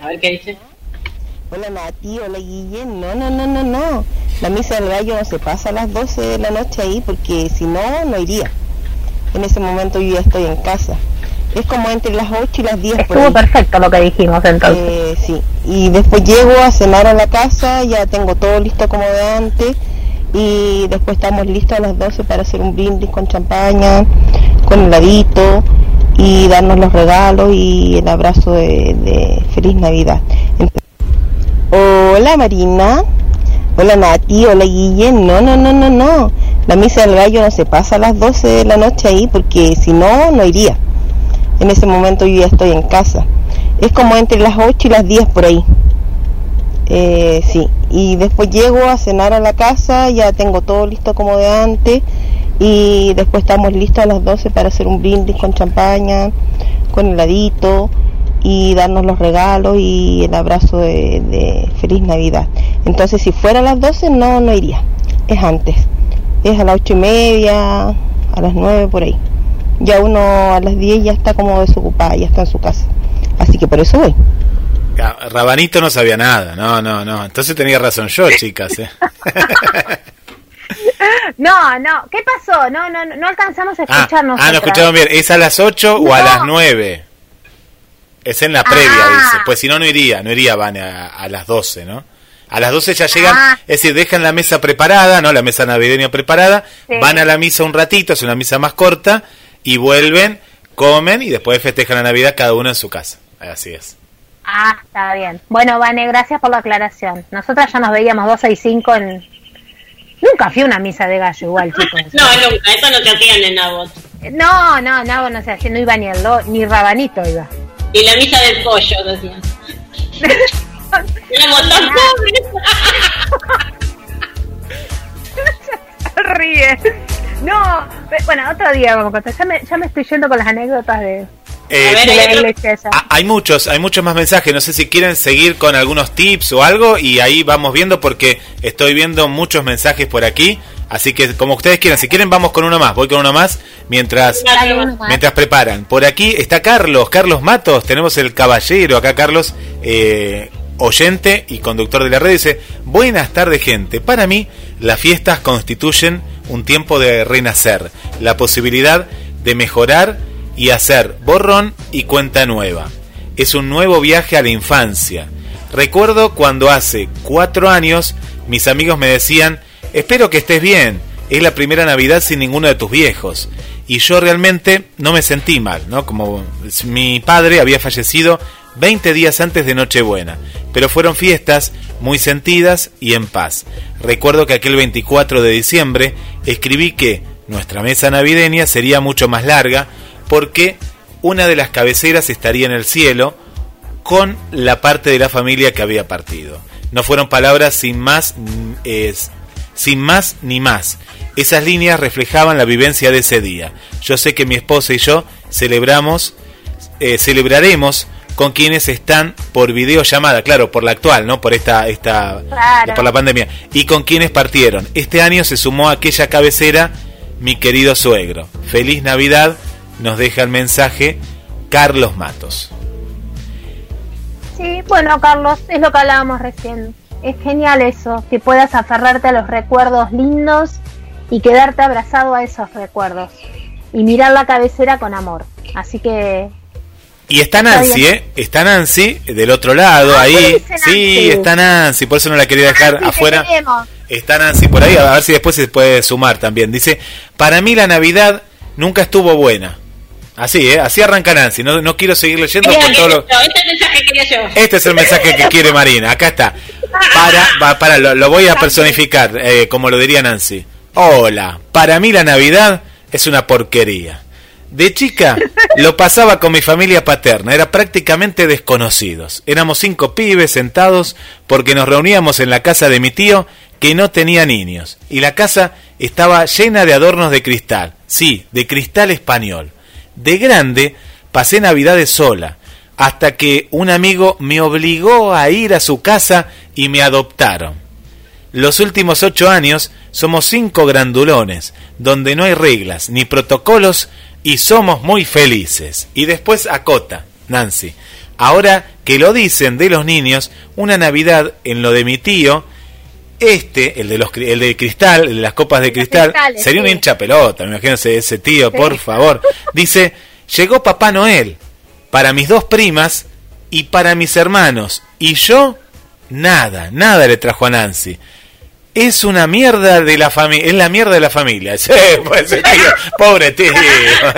A ver qué dice. Hola Nati, hola Guillén, no, no, no, no, no. La misa del gallo no se pasa a las 12 de la noche ahí porque si no, no iría. En ese momento yo ya estoy en casa. Es como entre las 8 y las 10. Estuvo perfecto lo que dijimos entonces. Eh, sí, y después llego a cenar a la casa, ya tengo todo listo como de antes y después estamos listos a las 12 para hacer un brindis con champaña, con heladito y darnos los regalos y el abrazo de, feliz Navidad. hola Marina, hola Nati, hola Guillén, no, no, no, no, no, la misa del gallo no se pasa a las 12 de la noche ahí porque si no, no iría. En ese momento yo ya estoy en casa. Es como entre las 8 y las 10 por ahí. Eh, sí, y después llego a cenar a la casa, ya tengo todo listo como de antes y después estamos listos a las 12 para hacer un brindis con champaña, con heladito y darnos los regalos y el abrazo de, feliz Navidad. Entonces si fuera a las 12 no, no iría, es antes, es a las 8 y media, a las 9 por ahí ya uno a las 10 ya está como desocupada, ya está en su casa. Así que por eso voy. Rabanito no sabía nada, no, no, no. Entonces tenía razón yo, chicas. ¿eh? no, no, ¿qué pasó? No, no, no alcanzamos a ah, escucharnos. Ah, no escuchamos bien. ¿Es a las 8 o a las 9? Es en la previa, ah. dice. Pues si no, no iría, no iría, van a, las 12, ¿no? A las 12 ya llegan, ah. es decir, dejan la mesa preparada, ¿no? La mesa navideña preparada, van a la misa un ratito, es una misa más corta, y vuelven, comen y después festejan la Navidad cada uno en su casa. Así es. Ah, está bien. Bueno, Vane, gracias por la aclaración. Nosotras ya nos veíamos 12 y 5 en... Nunca fui a una misa de gallo igual, chicos. no, nunca, eso no te hacían en Nabot. No, no, Nabot no se hacía, no iba ni el ni Rabanito iba. Y la misa del pollo, decían. Éramos tan pobres. Ríe. No, bueno, otro día vamos a contar. Ya me, ya me estoy yendo con las anécdotas de, eh, hay muchos, hay muchos más mensajes. No sé si quieren seguir con algunos tips o algo y ahí vamos viendo porque estoy viendo muchos mensajes por aquí. Así que como ustedes quieran, si quieren vamos con uno más. Voy con uno más mientras mientras preparan. Por aquí está Carlos, Carlos Matos. Tenemos el caballero acá, Carlos, eh, oyente y conductor de la red. Dice: Buenas tardes, gente. Para mí las fiestas constituyen un tiempo de renacer, la posibilidad de mejorar y hacer borrón y cuenta nueva. Es un nuevo viaje a la infancia. Recuerdo cuando hace cuatro años mis amigos me decían, espero que estés bien, es la primera Navidad sin ninguno de tus viejos. Y yo realmente no me sentí mal, ¿no? Como mi padre había fallecido 20 días antes de Nochebuena, pero fueron fiestas muy sentidas y en paz. Recuerdo que aquel 24 de diciembre escribí que nuestra mesa navideña sería mucho más larga porque una de las cabeceras estaría en el cielo con la parte de la familia que había partido. No fueron palabras sin más, sin más ni más. Esas líneas reflejaban la vivencia de ese día. Yo sé que mi esposa y yo celebramos, eh, celebraremos con quienes están por videollamada, claro, por la actual, ¿no? Por esta, esta, por la pandemia, y con quienes partieron. Este año se sumó aquella cabecera, mi querido suegro. Feliz Navidad, nos deja el mensaje Carlos Matos. Sí, bueno, Carlos, es lo que hablábamos recién. Es genial eso, que puedas aferrarte a los recuerdos lindos y quedarte abrazado a esos recuerdos y mirar la cabecera con amor. Así que y está Nancy, ¿eh? Está Nancy del otro lado, ah, ahí. Sí, está Nancy, por eso no la quería dejar afuera. Está Nancy por ahí, a ver si después se puede sumar también. Dice, para mí la Navidad nunca estuvo buena. Así, ¿eh? Así arranca Nancy. No, no quiero seguir leyendo con todo lo... Este es el mensaje que quería yo. Este es el mensaje que quiere Marina. Acá está. Para, para, lo, voy a personificar, eh, como lo diría Nancy. Hola, para mí la Navidad es una porquería. De chica lo pasaba con mi familia paterna, era prácticamente desconocidos. Éramos cinco pibes sentados porque nos reuníamos en la casa de mi tío que no tenía niños, y la casa estaba llena de adornos de cristal, sí, de cristal español. De grande pasé navidades sola, hasta que un amigo me obligó a ir a su casa y me adoptaron. Los últimos ocho años somos cinco grandulones, donde no hay reglas ni protocolos y somos muy felices. Y después acota, Nancy. Ahora que lo dicen de los niños, una Navidad en lo de mi tío, este, el de los el de cristal, el de las copas de cristal, sería un hincha pelota, imagínense ese tío, por favor. Dice, llegó Papá Noel para mis dos primas y para mis hermanos, y yo nada, nada le trajo a Nancy es una mierda de la familia, es la mierda de la familia. Sí, pues, tío, pobre tío.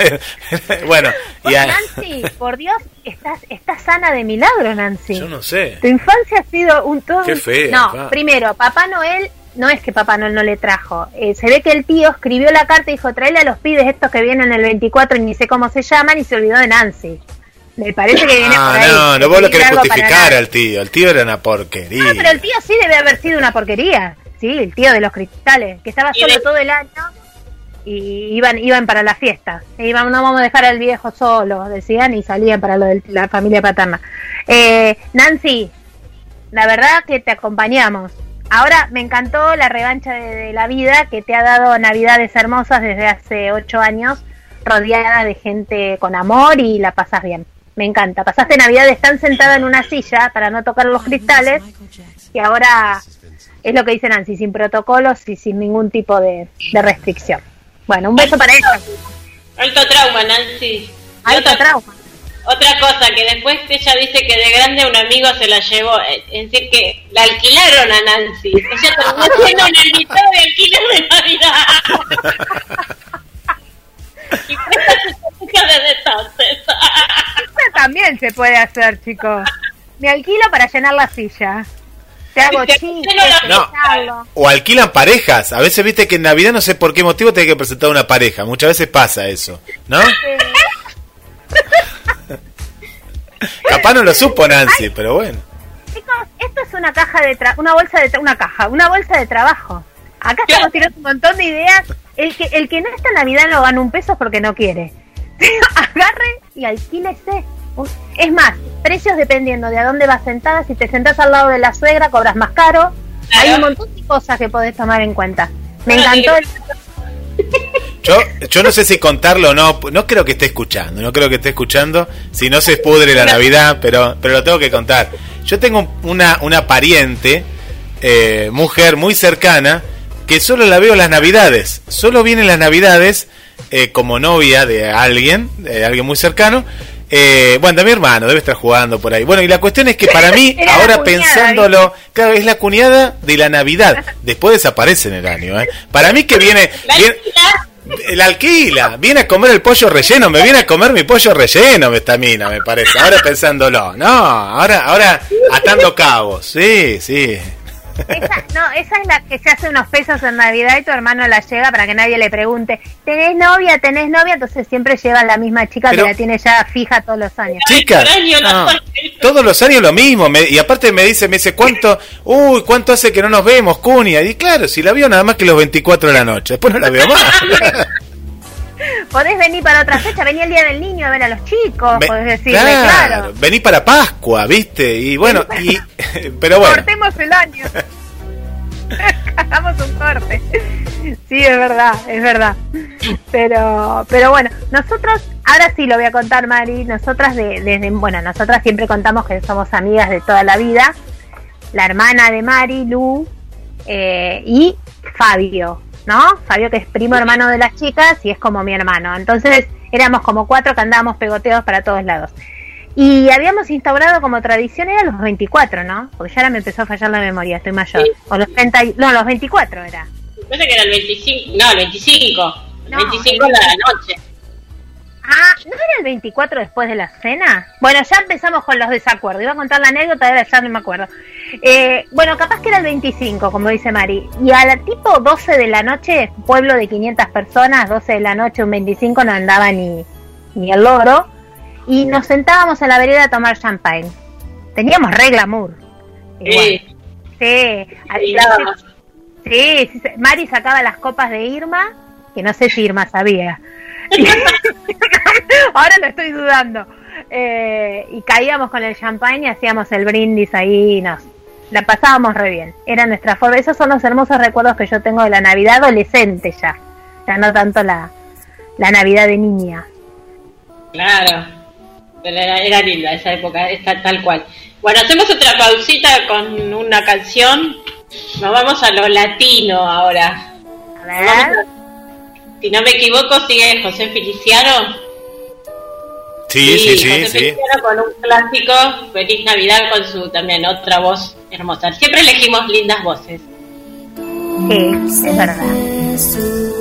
bueno, Nancy, por Dios, estás, estás sana de milagro, Nancy. Yo no sé. Tu infancia ha sido un todo. Qué feo. No, primero, Papá Noel no es que Papá Noel no le trajo. Eh, se ve que el tío escribió la carta y dijo, tráele a los pibes estos que vienen el 24 y ni sé cómo se llaman y se olvidó de Nancy. Me parece que viene ah, por ahí. No, no, vos lo querés justificar al tío. El tío era una porquería. No, pero el tío sí debe haber sido una porquería. Sí, el tío de los cristales, que estaba solo todo el año y iban iban para la fiesta. E iban, no vamos a dejar al viejo solo, decían, y salían para lo de la familia paterna. Eh, Nancy, la verdad que te acompañamos. Ahora me encantó la revancha de, la vida que te ha dado navidades hermosas desde hace ocho años, rodeada de gente con amor y la pasas bien. Me encanta. Pasaste navidades tan sentada en una silla para no tocar los cristales y ahora es lo que dice Nancy, sin protocolos y sin ningún tipo de, restricción. Bueno, un beso para ella. Alto trauma, Nancy. Alto trauma. Otra cosa, que después ella dice que de grande un amigo se la llevó, eh, es decir, que la alquilaron a Nancy. Ella terminó siendo un invitado de alquiler de Navidad. y presta desde entonces. Eso también se puede hacer, chicos. Me alquilo para llenar la silla. O alquilan parejas. A veces viste que en Navidad no sé por qué motivo te hay que presentar una pareja. Muchas veces pasa eso, ¿no? Capaz no lo supo Nancy, pero bueno. Chicos, esto es una caja de una bolsa de una caja, una bolsa de trabajo. Acá estamos tirando un montón de ideas. El que el que no está en Navidad no gana un peso porque no quiere. Agarre y alquílese es más, precios dependiendo de a dónde vas sentada. Si te sentás al lado de la suegra, cobras más caro. Hay un montón de cosas que podés tomar en cuenta. Me encantó Yo, yo no sé si contarlo o no, no creo que esté escuchando, no creo que esté escuchando, si no se pudre la Navidad, pero, pero lo tengo que contar. Yo tengo una, una pariente, eh, mujer muy cercana, que solo la veo las Navidades, solo viene las Navidades eh, como novia de alguien, de alguien muy cercano, eh, bueno, de mi hermano, debe estar jugando por ahí. Bueno, y la cuestión es que para mí, ahora pensándolo, claro, es la cuñada de la Navidad. Después desaparece en el año. ¿eh? Para mí que viene... la alquila, viene a comer el pollo relleno, me viene a comer mi pollo relleno, esta mina, me parece. Ahora pensándolo, no, ahora, ahora atando cabos, sí, sí. Esa, no, esa es la que se hace unos pesos en Navidad y tu hermano la llega para que nadie le pregunte, ¿tenés novia? ¿Tenés novia? Entonces siempre lleva la misma chica que la tiene ya fija todos los años. Chica, todos los años lo mismo. y aparte me dice, me dice, ¿cuánto? Uy, ¿cuánto hace que no nos vemos, Cunia? Y claro, si la vio nada más que los 24 de la noche. Después no la veo más. Podés venir para otra fecha, vení el día del niño a ver a los chicos, podés decirle, claro, Vení para Pascua, ¿viste? Y bueno, y, pero bueno. Cortemos el año. Hagamos un corte. Sí, es verdad, es verdad. Pero, pero bueno, nosotros, ahora sí lo voy a contar, Mari. Nosotras, de, desde, bueno, nosotras siempre contamos que somos amigas de toda la vida. La hermana de Mari, Lu, eh, y Fabio. ¿No? Fabio que es primo hermano de las chicas y es como mi hermano. Entonces éramos como cuatro que andábamos pegoteados para todos lados. Y habíamos instaurado como tradición, era los 24, ¿no? Porque ya ahora me empezó a fallar la memoria, estoy mayor. O los 30, no, los 24 era. Que era el 25, no, el 25. El 25 de la noche. Ah, ¿no era el 24 después de la cena? Bueno, ya empezamos con los desacuerdos. Iba a contar la anécdota, ahora ya no me acuerdo. Eh, bueno, capaz que era el 25, como dice Mari. Y a la tipo 12 de la noche, pueblo de 500 personas, 12 de la noche, un 25, no andaba ni, ni el loro. Y nos sentábamos a la vereda a tomar champagne. Teníamos regla glamour. Sí. Sí, sí, sí, Mari sacaba las copas de Irma, que no sé si Irma sabía. Ahora lo estoy dudando. Eh, y caíamos con el champán y hacíamos el brindis ahí y nos la pasábamos re bien. Era nuestra forma. Esos son los hermosos recuerdos que yo tengo de la Navidad adolescente ya. Ya no tanto la, la Navidad de niña. Claro. Pero era, era linda esa época, está tal cual. Bueno, hacemos otra pausita con una canción. Nos vamos a lo latino ahora. A ver. Si no me equivoco, sigue José Feliciano. Sí, sí, sí, José sí. Feliciano con un clásico, Feliz Navidad, con su también otra voz hermosa. Siempre elegimos lindas voces. Sí, es verdad.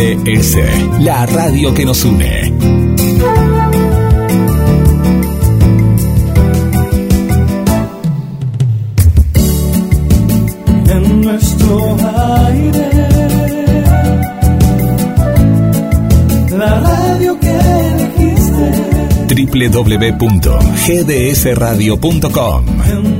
GDS, la radio que nos une. en nuestro aire. La radio que elegiste www.gdsradio.com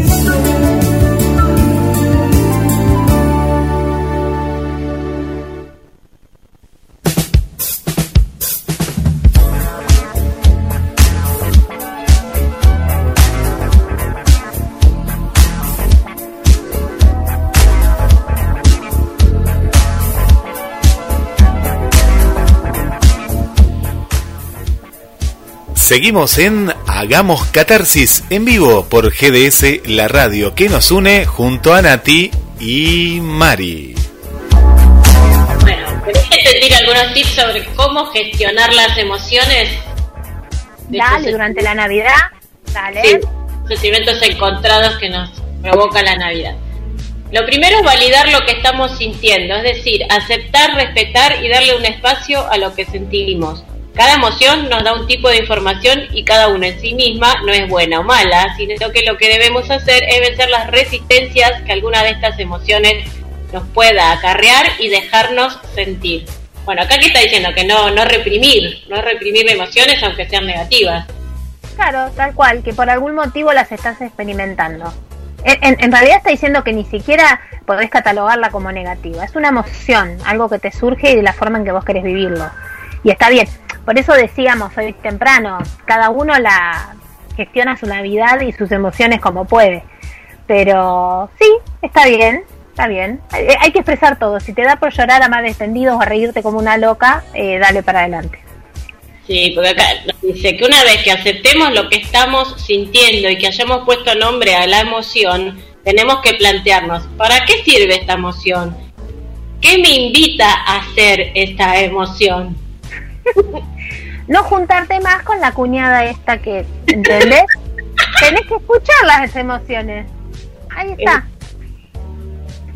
Seguimos en Hagamos Catarsis en vivo por GDS, la radio que nos une junto a Nati y Mari. Bueno, ¿querés que te tire algunos tips sobre cómo gestionar las emociones? De Dale, esos- durante la Navidad. Dale. Sí, sentimientos encontrados que nos provoca la Navidad. Lo primero es validar lo que estamos sintiendo, es decir, aceptar, respetar y darle un espacio a lo que sentimos. Cada emoción nos da un tipo de información y cada una en sí misma no es buena o mala, sino que lo que debemos hacer es vencer las resistencias que alguna de estas emociones nos pueda acarrear y dejarnos sentir. Bueno, acá que está diciendo que no, no reprimir, no reprimir emociones aunque sean negativas. Claro, tal cual, que por algún motivo las estás experimentando. En, realidad está diciendo que ni siquiera podés catalogarla como negativa. Es una emoción, algo que te surge y de la forma en que vos querés vivirlo. Y está bien. Por eso decíamos hoy temprano, cada uno la gestiona su Navidad y sus emociones como puede. Pero sí, está bien, está bien. Hay, hay que expresar todo. Si te da por llorar a más extendidos o a reírte como una loca, eh, dale para adelante. Sí, porque acá dice que una vez que aceptemos lo que estamos sintiendo y que hayamos puesto nombre a la emoción, tenemos que plantearnos, ¿para qué sirve esta emoción? ¿Qué me invita a hacer esta emoción? No juntarte más con la cuñada esta que, ¿entendés? Tenés que escuchar las emociones. Ahí está.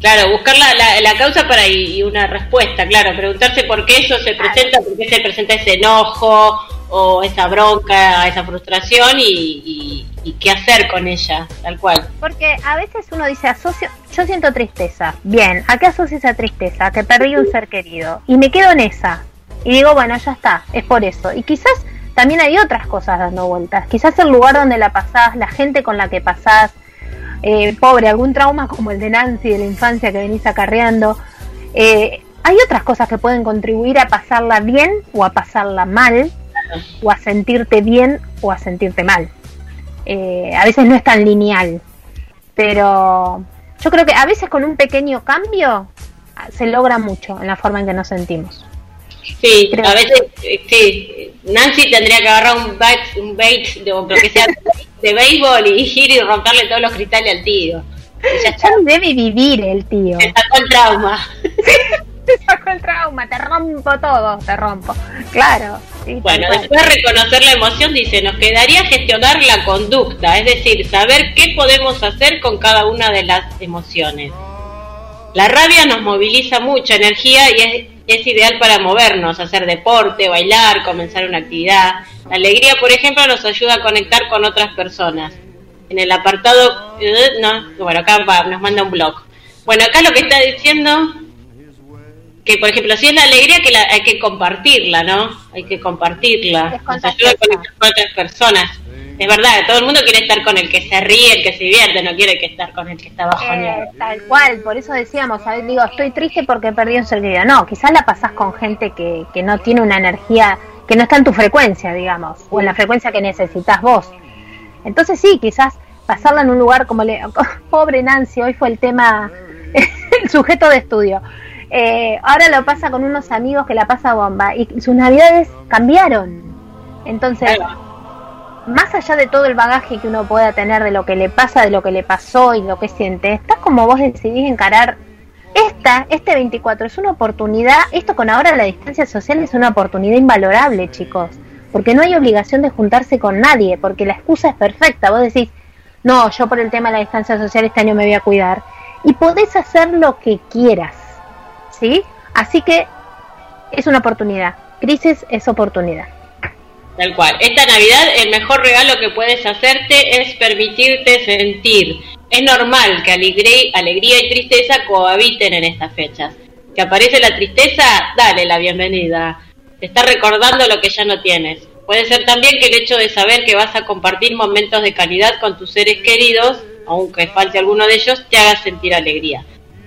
Claro, buscar la, la, la causa para y, y una respuesta, claro, preguntarse por qué eso se presenta, por qué se presenta ese enojo o esa bronca, esa frustración y, y- y qué hacer con ella, tal cual. Porque a veces uno dice, asocio, yo siento tristeza. Bien, ¿a qué asocio esa tristeza? Que perdí un ser querido. Y me quedo en esa. Y digo, bueno, ya está, es por eso. Y quizás también hay otras cosas dando vueltas. Quizás el lugar donde la pasás, la gente con la que pasás, eh, pobre, algún trauma como el de Nancy de la infancia que venís acarreando. Eh, hay otras cosas que pueden contribuir a pasarla bien o a pasarla mal, o a sentirte bien o a sentirte mal. Eh, a veces no es tan lineal, pero yo creo que a veces con un pequeño cambio ah, se logra mucho en la forma en que nos sentimos. Sí, Creo. a veces, sí, Nancy tendría que agarrar un bat, un bait de lo que sea de béisbol y ir y romperle todos los cristales al tío. Ya está, Ya ni debe vivir el tío. se sacó el trauma. Te saco el trauma, te rompo todo, te rompo. Claro. sí, Bueno, después de reconocer la emoción, dice, nos quedaría gestionar la conducta, es decir, saber qué podemos hacer con cada una de las emociones. La rabia nos moviliza mucha energía y es, ideal para movernos, hacer deporte, bailar, comenzar una actividad. La alegría, por ejemplo, nos ayuda a conectar con otras personas. En el apartado, eh, no, bueno, acá nos manda un blog. Bueno, acá lo que está diciendo que por ejemplo si es la alegría que la, hay que compartirla no hay que compartirla. Es nos ayuda a conectar con otras personas. Es verdad todo el mundo quiere estar con el que se ríe el que se divierte no quiere que estar con el que está bajoneado Eh, tal cual, por eso decíamos, a ver, digo, estoy triste porque perdí un ser querido. No, quizás la pasás con gente que, que no tiene una energía, que no está en tu frecuencia, digamos, o en la frecuencia que necesitas vos. Entonces sí, quizás pasarla en un lugar como le... Pobre Nancy, hoy fue el tema, el sujeto de estudio. Eh, ahora lo pasa con unos amigos que la pasa bomba y sus navidades cambiaron. Entonces, más allá de todo el bagaje que uno pueda tener de lo que le pasa, de lo que le pasó y lo que siente, está como vos decidís encarar esta, este 24 es una oportunidad, esto con ahora la distancia social es una oportunidad invalorable, chicos, porque no hay obligación de juntarse con nadie, porque la excusa es perfecta, vos decís, no, yo por el tema de la distancia social este año me voy a cuidar, y podés hacer lo que quieras, ¿sí? Así que es una oportunidad, crisis es oportunidad. Tal cual. Esta Navidad el mejor regalo que puedes hacerte es permitirte sentir. Es normal que alegría, alegría y tristeza cohabiten en estas fechas. Que aparece la tristeza, dale la bienvenida. Te está recordando lo que ya no tienes. Puede ser también que el hecho de saber que vas a compartir momentos de calidad con tus seres queridos, aunque falte alguno de ellos, te haga sentir alegría.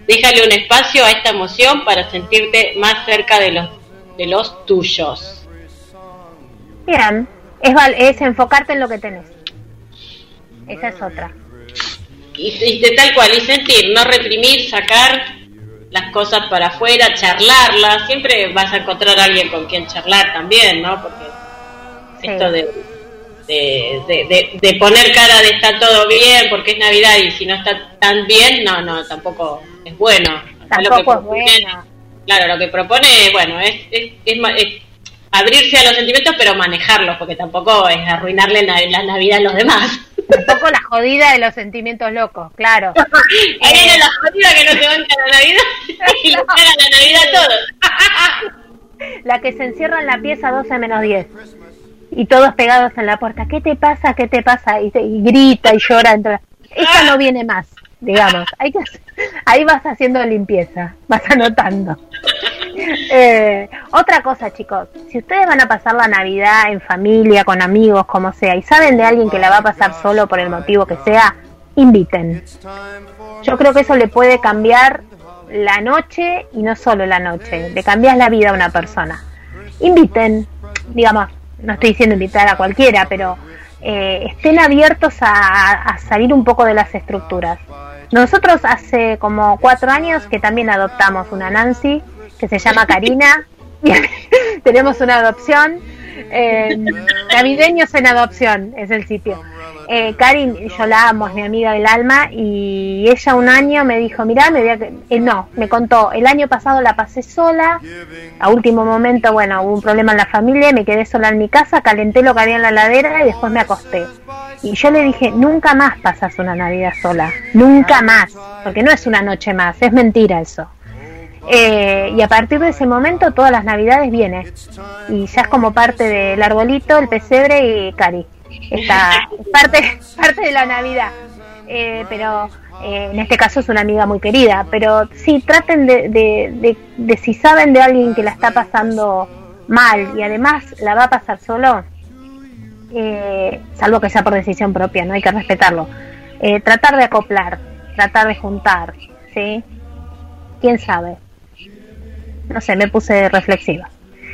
Déjale un espacio a esta emoción para sentirte más cerca de los, de los tuyos. Bien, es, enfocarte en lo que tenés. Esa es otra. y, y de tal cual, y sentir, no reprimir, sacar las cosas para afuera, charlarlas, siempre vas a encontrar a alguien con quien charlar también, ¿no? Porque Sí. esto de, de, de- de- de poner cara de está todo bien porque es Navidad y si no está tan bien, no, no, tampoco es bueno. Acá lo que Tampoco es bueno. Claro, lo que propone, bueno, es, es, es es abrirse a los sentimientos, pero manejarlos, porque tampoco es arruinarle na- la Navidad a los demás. Tampoco la jodida de los sentimientos locos, claro. Ahí viene la jodida que no se banca la Navidad y le caga la Navidad a todos. La que se encierra en la pieza 12 menos 10. Y todos pegados en la puerta. ¿Qué te pasa? ¿Qué te pasa? Y, y grita y llora. Entre... Esa no viene más, digamos. Hay que, ahí vas haciendo limpieza, vas anotando. Eh, otra cosa, chicos. Si ustedes van a pasar la Navidad en familia, con amigos, como sea, y saben de alguien que la va a pasar solo por el motivo que sea, inviten. Yo creo que eso le puede cambiar la noche y no solo la noche, le cambias la vida a una persona. Inviten, digamos, no estoy diciendo invitar a cualquiera, pero eh, estén abiertos a, salir un poco de las estructuras. Nosotros hace como cuatro años que también adoptamos una Nancy que se llama Karina. Tenemos una adopción. eh, navideños en adopción es el sitio. Eh, Karin, yo la amo, es mi amiga del alma y ella un año me dijo, mirá, me voy a... eh, no, me contó, el año pasado la pasé sola, a último momento, bueno, hubo un problema en la familia, me quedé sola en mi casa, calenté lo que había en la ladera y después me acosté. Y yo le dije, nunca más pasas una Navidad sola, nunca más, porque no es una noche más, es mentira eso. Eh, y a partir de ese momento todas las navidades viene y ya es como parte del arbolito, el pesebre y Cari. Está es parte, parte de la Navidad. Eh, pero eh, en este caso es una amiga muy querida. Pero sí, traten de, de, de- de si saben de alguien que la está pasando mal y además la va a pasar solo, eh, salvo que sea por decisión propia, no hay que respetarlo. Eh, tratar de acoplar, tratar de juntar, ¿sí? ¿Quién sabe? No sé, me puse reflexiva.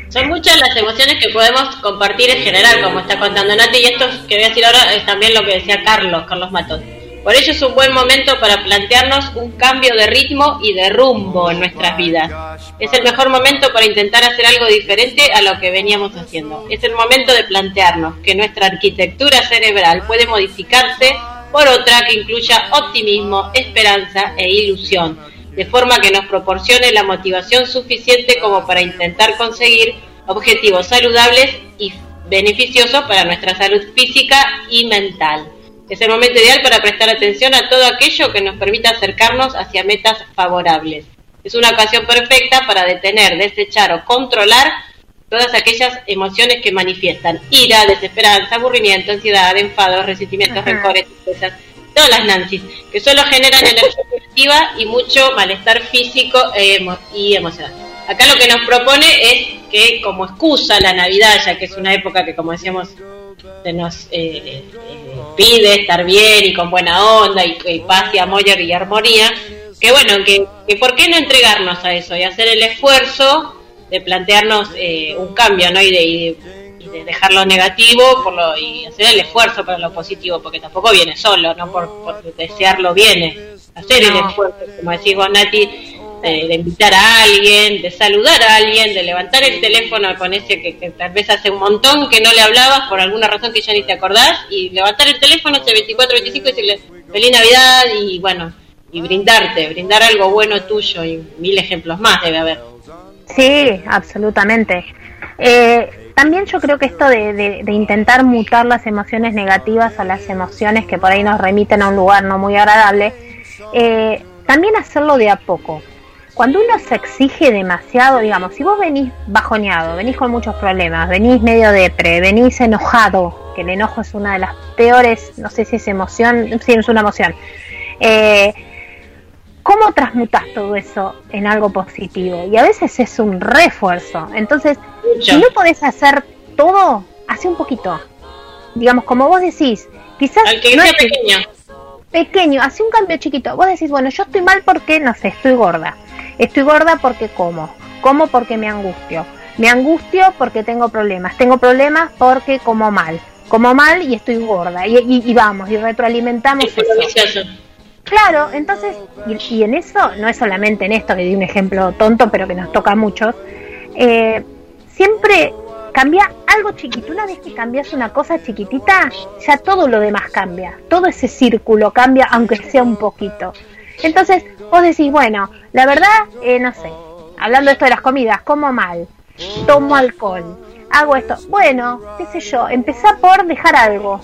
Son muchas las emociones que podemos compartir en general, como está contando Nati, y esto que voy a decir ahora es también lo que decía Carlos, Carlos Matón. Por ello es un buen momento para plantearnos un cambio de ritmo y de rumbo en nuestras vidas. Es el mejor momento para intentar hacer algo diferente a lo que veníamos haciendo. Es el momento de plantearnos que nuestra arquitectura cerebral puede modificarse por otra que incluya optimismo, esperanza e ilusión, de forma que nos proporcione la motivación suficiente como para intentar conseguir objetivos saludables y beneficiosos para nuestra salud física y mental. Es el momento ideal para prestar atención a todo aquello que nos permita acercarnos hacia metas favorables. Es una ocasión perfecta para detener, desechar o controlar todas aquellas emociones que manifiestan ira, desesperanza, aburrimiento, ansiedad, enfado, resentimientos, rencores, tristezas, todas las Nancy's, que solo generan energía negativa y mucho malestar físico e emo- y emocional. Acá lo que nos propone es que como excusa la Navidad, ya que es una época que como decíamos se nos eh, eh, pide estar bien y con buena onda y, y paz y amor y armonía, que bueno, que, que por qué no entregarnos a eso y hacer el esfuerzo de plantearnos eh, un cambio, ¿no? Y y de- y de dejar lo negativo por lo, y hacer el esfuerzo para lo positivo, porque tampoco viene solo, no por, por desearlo viene. Hacer el esfuerzo, como decís vos, Nati, de, de invitar a alguien, de saludar a alguien, de levantar el teléfono con ese que, que tal vez hace un montón que no le hablabas por alguna razón que ya ni te acordás, y levantar el teléfono ese 24, 25 y decirle feliz Navidad y bueno, y brindarte, brindar algo bueno tuyo y mil ejemplos más debe haber. Sí, absolutamente. Eh, también yo creo que esto de, de- de intentar mutar las emociones negativas a las emociones que por ahí nos remiten a un lugar no muy agradable, eh, también hacerlo de a poco. Cuando uno se exige demasiado, digamos, si vos venís bajoneado, venís con muchos problemas, venís medio depre, venís enojado, que el enojo es una de las peores, no sé si es emoción, sí es una emoción. Eh, ¿Cómo transmutas todo eso en algo positivo? Y a veces es un refuerzo. Entonces, si no podés hacer todo, hace un poquito. Digamos, como vos decís, quizás Al que no sea es que- pequeño. pequeño, hace un cambio chiquito. Vos decís, bueno, yo estoy mal porque, no sé, estoy gorda. Estoy gorda porque como. Como porque me angustio. Me angustio porque tengo problemas. Tengo problemas porque como mal. Como mal y estoy gorda. Y, y- y vamos, y retroalimentamos eso. Claro, entonces, y, y en eso, no es solamente en esto, que di un ejemplo tonto, pero que nos toca a muchos, eh, siempre cambia algo chiquito. Una vez que cambias una cosa chiquitita, ya todo lo demás cambia. Todo ese círculo cambia, aunque sea un poquito. Entonces, vos decís, bueno, la verdad, eh, no sé, hablando de esto de las comidas, como mal, tomo alcohol, hago esto. Bueno, qué sé yo, empezá por dejar algo.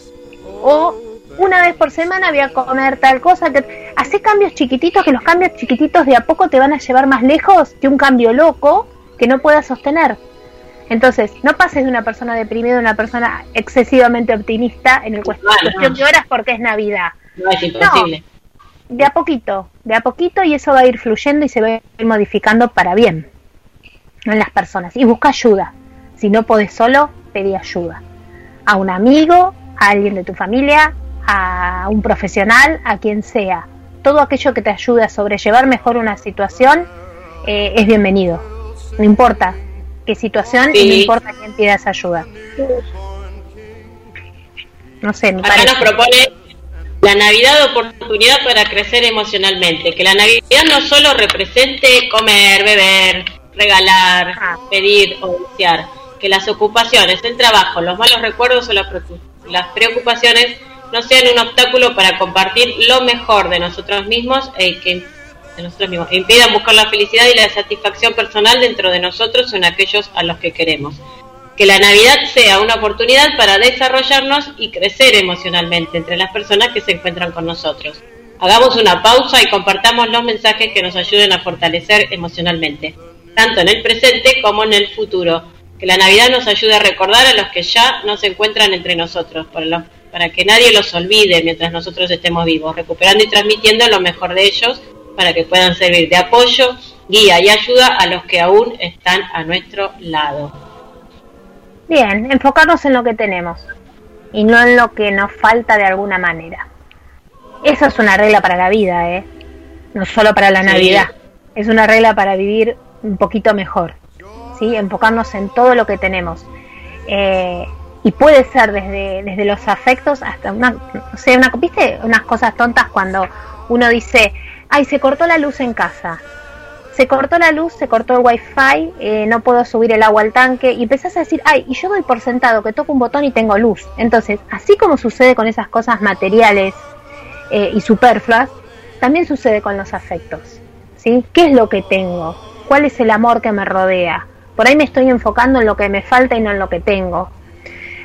O una vez por semana voy a comer tal cosa. que Hacé cambios chiquititos, que los cambios chiquititos de a poco te van a llevar más lejos que un cambio loco que no puedas sostener. Entonces, no pases de una persona deprimida a una persona excesivamente optimista en el cuestión, no. de horas porque es Navidad. No es imposible. De a poquito, de a poquito y eso va a ir fluyendo y se va a ir modificando para bien en las personas. Y busca ayuda. Si no podés solo, pedí ayuda. A un amigo, a alguien de tu familia, a un profesional, a quien sea. Todo aquello que te ayude a sobrellevar mejor una situación eh, es bienvenido. No importa qué situación y Sí. no importa quién pida esa ayuda. No sé, me Acá parece. nos propone la Navidad oportunidad para crecer emocionalmente. Que la Navidad no solo represente comer, beber, regalar, Ah. pedir o desear. Que las ocupaciones, el trabajo, los malos recuerdos o las preocupaciones no sean un obstáculo para compartir lo mejor de nosotros mismos e que de nosotros mismos impidan buscar la felicidad y la satisfacción personal dentro de nosotros o en aquellos a los que queremos que la Navidad sea una oportunidad para desarrollarnos y crecer emocionalmente entre las personas que se encuentran con nosotros. Hagamos una pausa y compartamos los mensajes que nos ayuden a fortalecer emocionalmente, tanto en el presente como en el futuro. Que la Navidad nos ayude a recordar a los que ya no se encuentran entre nosotros, para, los- para que nadie los olvide mientras nosotros estemos vivos, recuperando y transmitiendo lo mejor de ellos para que puedan servir de apoyo, guía y ayuda a los que aún están a nuestro lado. Bien, enfocarnos en lo que tenemos y no en lo que nos falta de alguna manera. Esa es una regla para la vida, ¿eh? No solo para la Sí. Navidad. Es una regla para vivir un poquito mejor, ¿sí? Enfocarnos en todo lo que tenemos. Eh, y puede ser desde, desde los afectos hasta una, no sé, una, ¿viste? Unas cosas tontas cuando uno dice, ay, se cortó la luz en casa se cortó la luz, se cortó el wifi, eh, no puedo subir el agua al tanque y empezás a decir, ay, y yo doy por sentado que toco un botón y tengo luz. Entonces, así como sucede con esas cosas materiales eh, y superfluas, también sucede con los afectos. ¿sí? ¿Qué es lo que tengo? ¿Cuál es el amor que me rodea? Por ahí me estoy enfocando en lo que me falta y no en lo que tengo.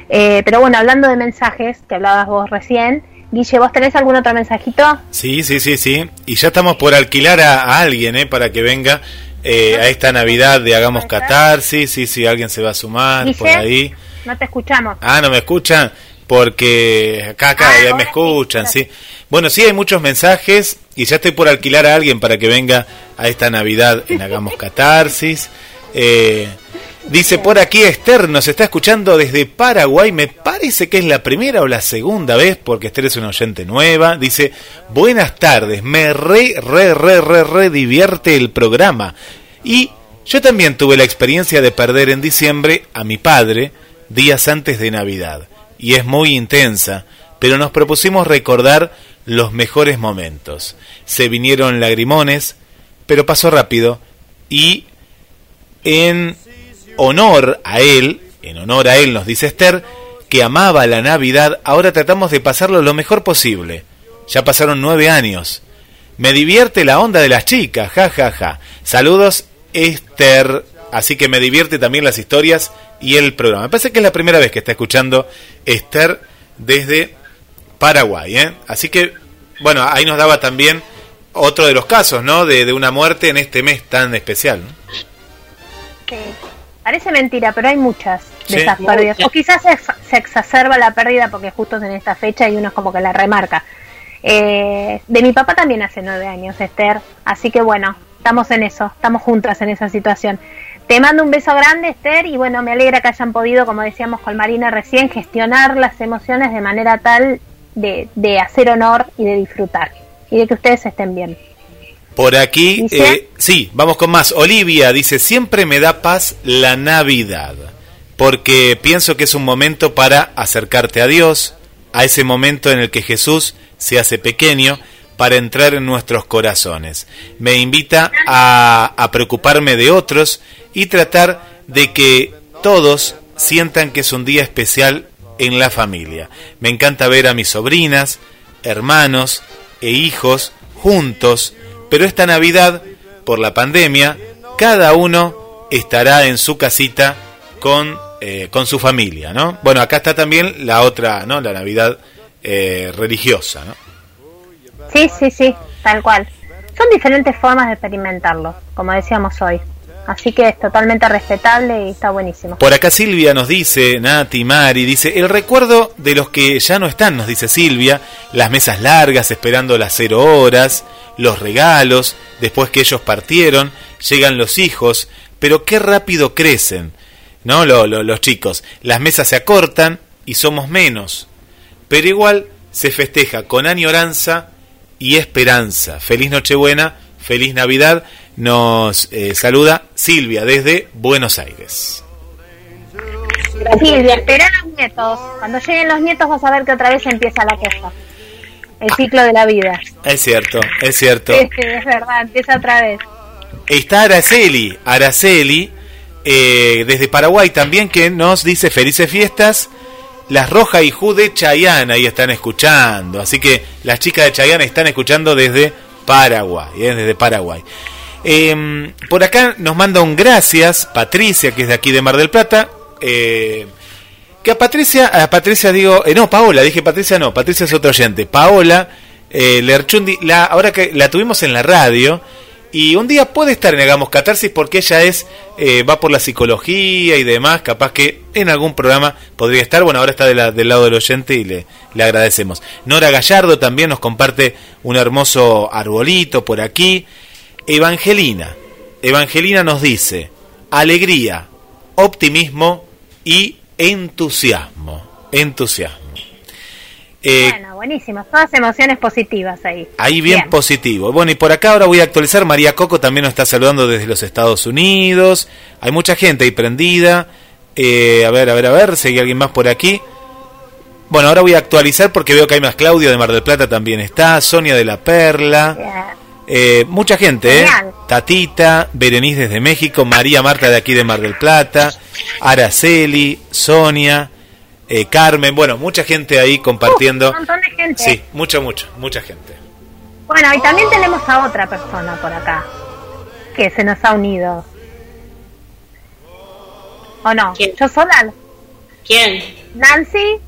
Eh, pero bueno, hablando de mensajes, que hablabas vos recién, Guille, ¿vos tenés algún otro mensajito? Sí, sí, sí, sí. Y ya estamos por alquilar a, a alguien, ¿eh? Para que venga eh, a esta Navidad de Hagamos Catarsis. Sí, sí, alguien se va a sumar Guille. por ahí. No te escuchamos. Ah, ¿no me escuchan? Porque acá, acá, Ah, ya ahora me escuchan, sí. Bueno, sí, hay muchos mensajes y ya estoy por alquilar a alguien para que venga a esta Navidad en Hagamos Catarsis. Eh, dice por aquí Esther, nos está escuchando desde Paraguay, me parece que es la primera o la segunda vez, porque Esther es una oyente nueva. Dice, buenas tardes, me re, re, re, re, re divierte el programa. Y yo también tuve la experiencia de perder en diciembre a mi padre días antes de Navidad. Y es muy intensa, pero nos propusimos recordar los mejores momentos. Se vinieron lagrimones, pero pasó rápido y en honor a él, en honor a él nos dice Esther, que amaba la Navidad, ahora tratamos de pasarlo lo mejor posible. Ya pasaron nueve años. Me divierte la onda de las chicas, ja, ja, ja. Saludos, Esther. Así que me divierte también las historias y el programa. Me parece que es la primera vez que está escuchando Esther desde Paraguay. ¿eh? Así que, bueno, ahí nos daba también otro de los casos, ¿no? De, una muerte en este mes tan especial. ¿no? Parece mentira, pero hay muchas de Sí. esas pérdidas. O quizás se, se exacerba la pérdida porque justo en esta fecha y uno es como que la remarca. Eh, de mi papá también hace nueve años, Esther. Así que bueno, estamos en eso, estamos juntas en esa situación. Te mando un beso grande, Esther, y bueno, me alegra que hayan podido, como decíamos con Marina recién, gestionar las emociones de manera tal de, de hacer honor y de disfrutar. Y de que ustedes estén bien. Por aquí, eh, sí, vamos con más. Olivia dice, siempre me da paz la Navidad, porque pienso que es un momento para acercarte a Dios, a ese momento en el que Jesús se hace pequeño para entrar en nuestros corazones. Me invita a, a preocuparme de otros y tratar de que todos sientan que es un día especial en la familia. Me encanta ver a mis sobrinas, hermanos e hijos juntos, pero esta Navidad, por la pandemia, cada uno estará en su casita con, eh, con su familia, ¿no? Bueno, acá está también la otra, ¿no? La Navidad eh, religiosa, ¿no? Sí, sí, sí, tal cual. Son diferentes formas de experimentarlo, como decíamos hoy. Así que es totalmente respetable y está buenísimo. Por acá Silvia nos dice, Nati, Mari, dice, el recuerdo de los que ya no están, nos dice Silvia, las mesas largas esperando las cero horas, los regalos, después que ellos partieron, llegan los hijos, pero qué rápido crecen, ¿no? Lo- lo- los chicos. Las mesas se acortan y somos menos, pero igual se festeja con añoranza y esperanza. Feliz Nochebuena, feliz Navidad. Nos eh, saluda Silvia desde Buenos Aires. Silvia, espera a los nietos. Cuando lleguen los nietos vas a ver que otra vez empieza la queja. El ciclo de la vida. Es cierto, es cierto. Sí, sí, es verdad, empieza otra vez. Está Araceli, Araceli, eh, desde Paraguay también, que nos dice felices fiestas. Las Roja y Ju de Chayana ahí están escuchando. Así que las chicas de Chayana están escuchando desde Paraguay, eh, desde Paraguay. Eh, por acá nos manda un gracias, Patricia, que es de aquí de Mar del Plata. eh, que a Patricia, a Patricia digo, eh, no, Paola, dije Patricia no, Patricia es otro oyente. Paola eh, Lerchundi, la, ahora que la tuvimos en la radio, y un día puede estar en Hagamos Catarsis porque ella es, eh, va por la psicología y demás, capaz que en algún programa podría estar, bueno, ahora está del lado del oyente y le, le agradecemos. Nora Gallardo también nos comparte un hermoso arbolito por aquí. Evangelina, Evangelina nos dice, alegría, optimismo y entusiasmo, entusiasmo. Eh, bueno, buenísimo. Todas emociones positivas ahí. Ahí bien, positivo. Bueno, y por acá ahora voy a actualizar. María Coco también nos está saludando desde los Estados Unidos. Hay mucha gente ahí prendida. Eh, a ver, a ver, a ver, si hay alguien más por aquí. Bueno, ahora voy a actualizar porque veo que hay más. Claudio de Mar del Plata también está. Sonia de la Perla. Eh, mucha gente, ¿eh? Tatita, Berenice desde México, María Marta de aquí de Mar del Plata, Araceli, Sonia, eh, Carmen. Bueno, mucha gente ahí compartiendo. Un montón de gente. Sí, mucho, mucho, mucha gente. Bueno, y también tenemos a otra persona por acá que se nos ha unido. ¿O no? ¿Yo sola? ¿Quién? ¿Nancy?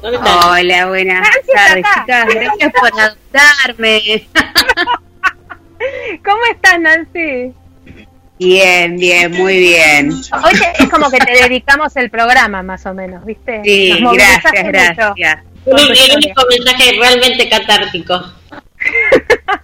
¿Dónde Hola, buenas Nancy tardes, chicas. Gracias por adoptarme. ¿Cómo estás, Nancy? Bien, bien, muy bien. Hoy te- es como que te dedicamos el programa, más o menos, ¿viste? Sí, gracias, mucho. gracias. tu El único mensaje realmente catártico.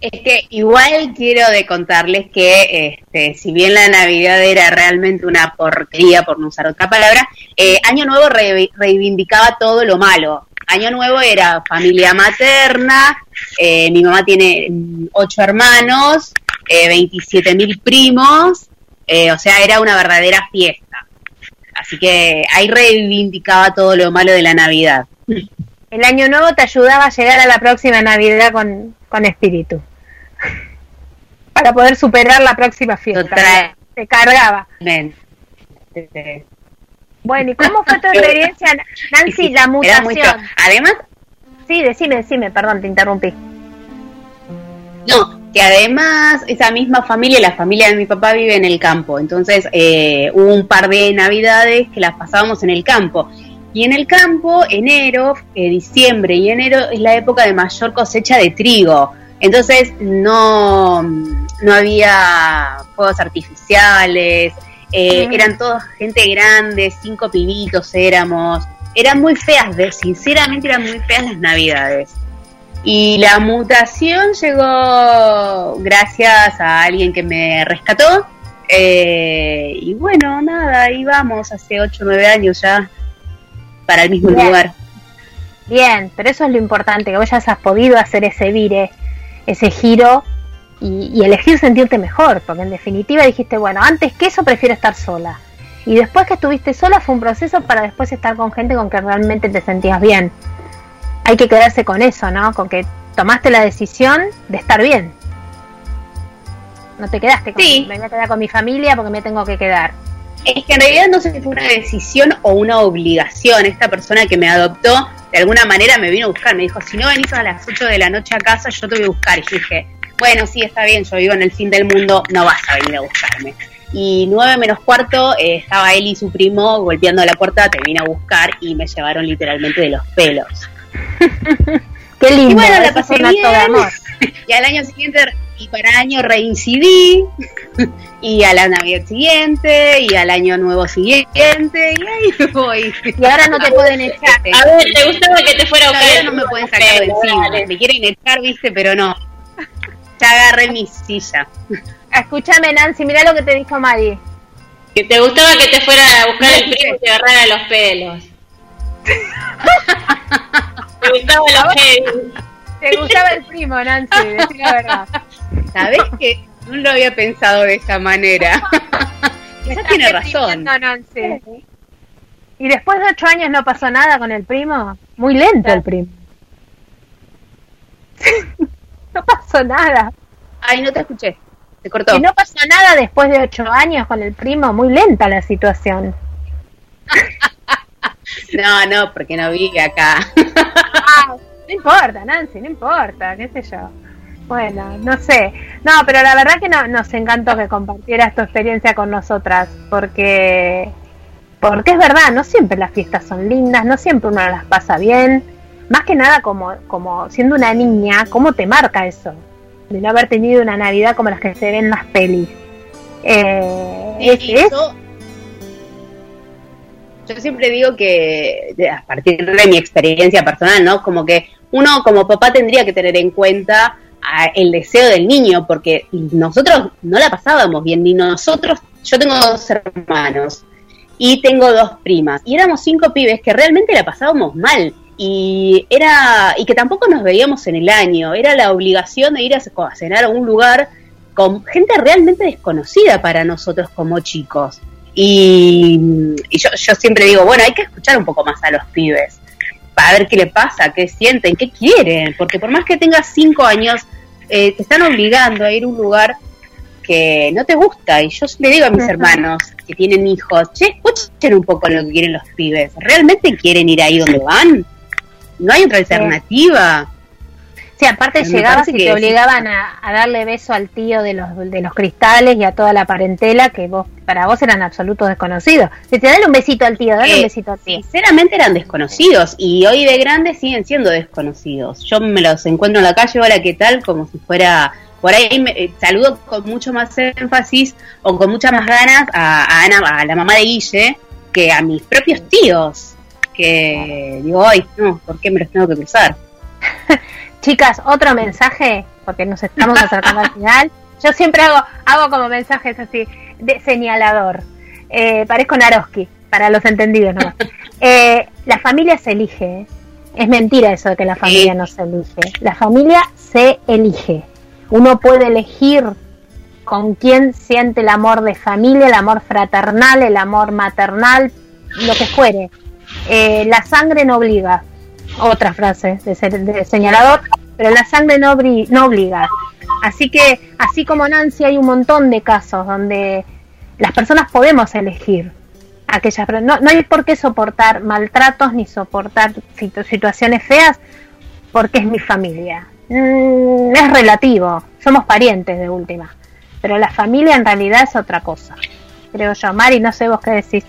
Es que igual quiero de contarles que, este, si bien la Navidad era realmente una porquería, por no usar otra palabra, eh, Año Nuevo re- reivindicaba todo lo malo. Año Nuevo era familia materna, eh, mi mamá tiene ocho hermanos, eh, 27 mil primos, eh, o sea, era una verdadera fiesta. Así que ahí reivindicaba todo lo malo de la Navidad. El año nuevo te ayudaba a llegar a la próxima Navidad con, con espíritu. Para poder superar la próxima fiesta. Total. Te cargaba. Ven. Bueno, ¿y cómo fue tu experiencia, Nancy, la mutación? feo. Además, Sí, decime, decime, perdón, te interrumpí. No, que además esa misma familia, la familia de mi papá vive en el campo, entonces eh, hubo un par de navidades que las pasábamos en el campo. Y en el campo, enero, eh, diciembre y enero es la época de mayor cosecha de trigo. Entonces no, no había fuegos artificiales, eh, Mm. eran todos gente grande, cinco pibitos éramos. Eran muy feas, de, sinceramente eran muy feas las navidades. Y la mutación llegó gracias a alguien que me rescató. eh, y bueno, nada, ahí vamos, hace 8 o 9 años ya, para el mismo Bien. lugar. Bien, pero eso es lo importante, que vos ya has podido hacer ese vire, ese giro y, y elegir sentirte mejor, porque en definitiva dijiste, bueno, antes que eso prefiero estar sola. Y después que estuviste sola fue un proceso para después estar con gente con que realmente te sentías bien. Hay que quedarse con eso, ¿no? Con que tomaste la decisión de estar bien. No te quedaste con, Sí. me voy a quedar con mi familia porque me tengo que quedar. Es que en realidad no sé si fue una decisión o una obligación. Esta persona que me adoptó, de alguna manera me vino a buscar. Me dijo, si no venís a las 8 de la noche a casa, yo te voy a buscar. Y yo dije, bueno, sí, está bien, yo vivo en el fin del mundo, no vas a venir a buscarme. Y nueve menos cuarto, eh, estaba él y su primo golpeando la puerta, te vine a buscar y me llevaron literalmente de los pelos. Qué lindo. Y bueno, la pasé acto de bien. amor. Y al año siguiente, y para año reincidí, y a la Navidad siguiente, y al año nuevo siguiente, y ahí voy. Y ahora no te pueden echar. A ver, ¿te gustaba que te fuera a el no me pueden de sacar de encima. Me quieren echar, viste, pero no. Ya agarré mi silla. Escúchame, Nancy, mira lo que te dijo Mari. Que te gustaba que te fuera a buscar el primo y te agarrara los pelos. te gustaba los pelos. Te gustaba el primo, Nancy, decí la verdad. ¿Sabés que no lo había pensado de esa manera? Quizás tiene razón. Nancy. ¿Y después de ocho años no pasó nada con el primo? Muy lento el primo. No pasó nada. Ay, no te escuché. Se cortó. Y no pasó nada después de ocho años con el primo. Muy lenta la situación. No, no, porque no vive acá. Ah, no importa, Nancy, no importa, qué sé yo. Bueno, no sé. No, pero la verdad que no, nos encantó que compartieras tu experiencia con nosotras, porque porque es verdad, no siempre las fiestas son lindas, no siempre uno las pasa bien. Más que nada como, como siendo una niña, ¿cómo te marca eso? De no haber tenido una Navidad como las que se ven en las pelis. Eh, es- Sí, es- yo, siempre digo que a partir de mi experiencia personal, ¿no? Como que uno como papá tendría que tener en cuenta a- el deseo del niño, porque nosotros no la pasábamos bien, ni nosotros, yo tengo dos hermanos y tengo dos primas, y éramos cinco pibes que realmente la pasábamos mal. Y era y que tampoco nos veíamos en el año, era la obligación de ir a, a cenar a un lugar con gente realmente desconocida para nosotros como chicos. Y, y yo, yo siempre digo, bueno, hay que escuchar un poco más a los pibes para ver qué le pasa, qué sienten, qué quieren, porque por más que tengas cinco años, eh, te están obligando a ir a un lugar que no te gusta. Y yo le digo a mis hermanos que tienen hijos, che, escuchen un poco lo que quieren los pibes. ¿Realmente quieren ir ahí donde van? No hay otra alternativa. Sí, aparte Me llegabas y te obligaban a, a darle beso al tío de los, de los cristales y a toda la parentela que vos para vos eran absolutos desconocidos. Si te dale un besito al tío, dale Eh, un besito al tío. Sinceramente eran desconocidos y hoy de grandes siguen siendo desconocidos. Yo me los encuentro en la calle, hola, ¿qué tal? Como si fuera, por ahí me, eh, saludo con mucho más énfasis o con muchas más ganas a, a Ana, a la mamá de Guille, que a mis propios tíos. Que digo, ay, no, ¿por qué me los tengo que cruzar? Chicas, otro mensaje, porque nos estamos acercando al final. Yo siempre hago, hago como mensajes así, de señalador. Eh, parezco Naroski, para los entendidos nomás. Eh, la familia se elige. ¿eh? Es mentira eso de que la familia Sí. no se elige. La familia se elige. Uno puede elegir con quién siente el amor de familia, el amor fraternal, el amor maternal, lo que fuere. Eh, la sangre no obliga. Otra frase de, se- de señalador, pero la sangre no, no obliga. Así que, así como Nancy, hay un montón de casos donde las personas podemos elegir aquellas, no, no hay por qué soportar maltratos ni soportar situ- situaciones feas porque es mi familia. Mm, es relativo, somos parientes de última, pero la familia en realidad es otra cosa, creo yo. Mari, no sé vos qué decís.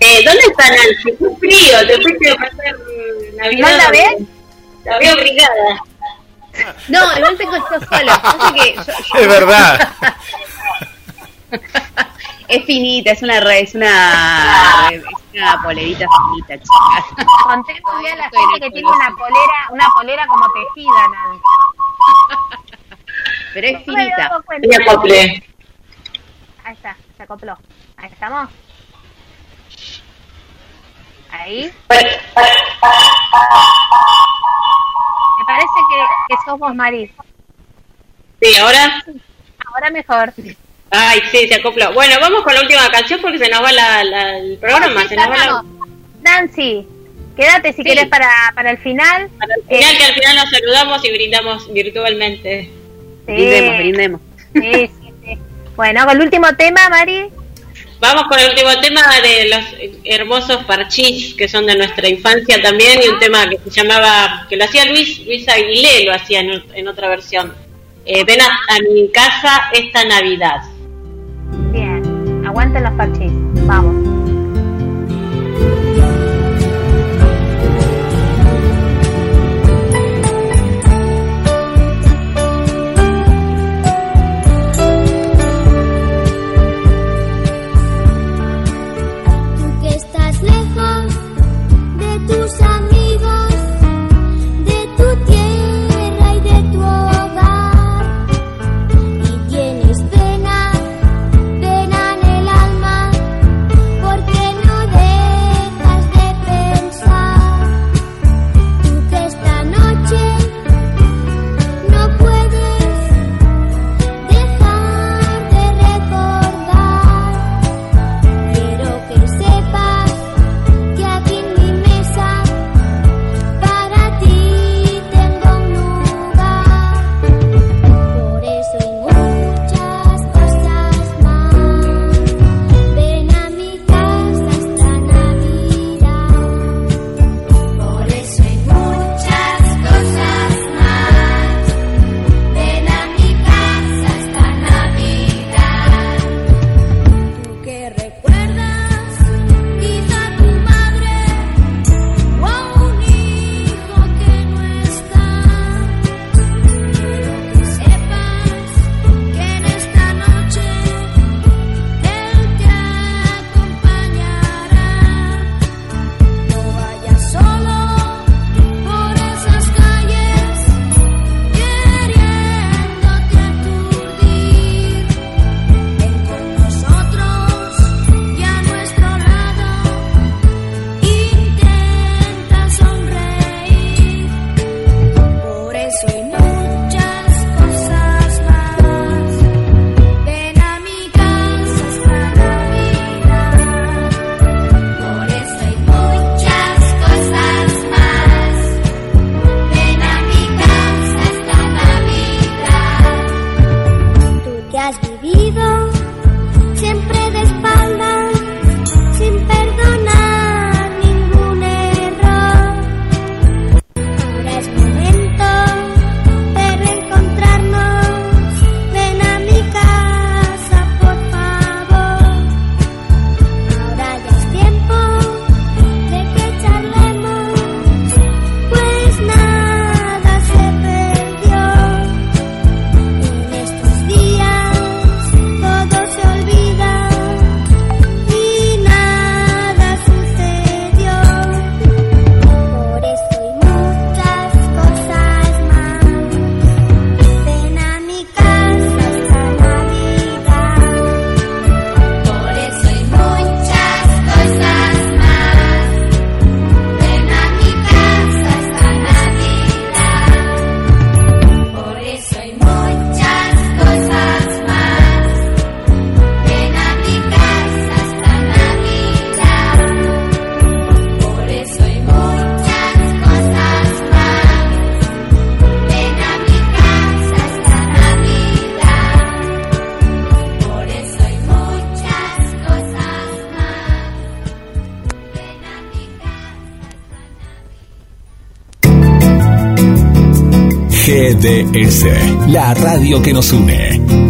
Eh, ¿Dónde está Nancy? Qué frío, te fuiste a pasar mm, Navidad. ¿No la ves? La veo obligada. No, igual tengo esto solo. Pasa que yo- yo- Es verdad. es finita, es una re- es una, es una polerita finita, chicas. Conté muy bien a la gente que tiene una polera, una polera como tejida, Nancy. Pero es No finita. Ahí está, se acopló. Ahí estamos. Ahí. Me parece que, que sos vos, Mari. Sí, ahora. Ahora mejor. Ay, sí, se acopló. Bueno, vamos con la última canción porque se nos va la, la- el programa. Sí, se nos va la, cerramos. Nancy, quédate si Sí. querés para, para el final. para el final, Eh, que al final nos saludamos y brindamos virtualmente. sí, Brindemos, brindemos. sí, sí, sí. Bueno, con el último tema, Mari. Vamos con el último tema de los hermosos parchís que son de nuestra infancia también y un ah. tema que se llamaba, que lo hacía Luis, Luis Aguilé lo hacía en, otra versión. Eh, ven a, a, mi casa esta Navidad. Bien, aguanten los parchís, vamos. GDS, la radio que nos une.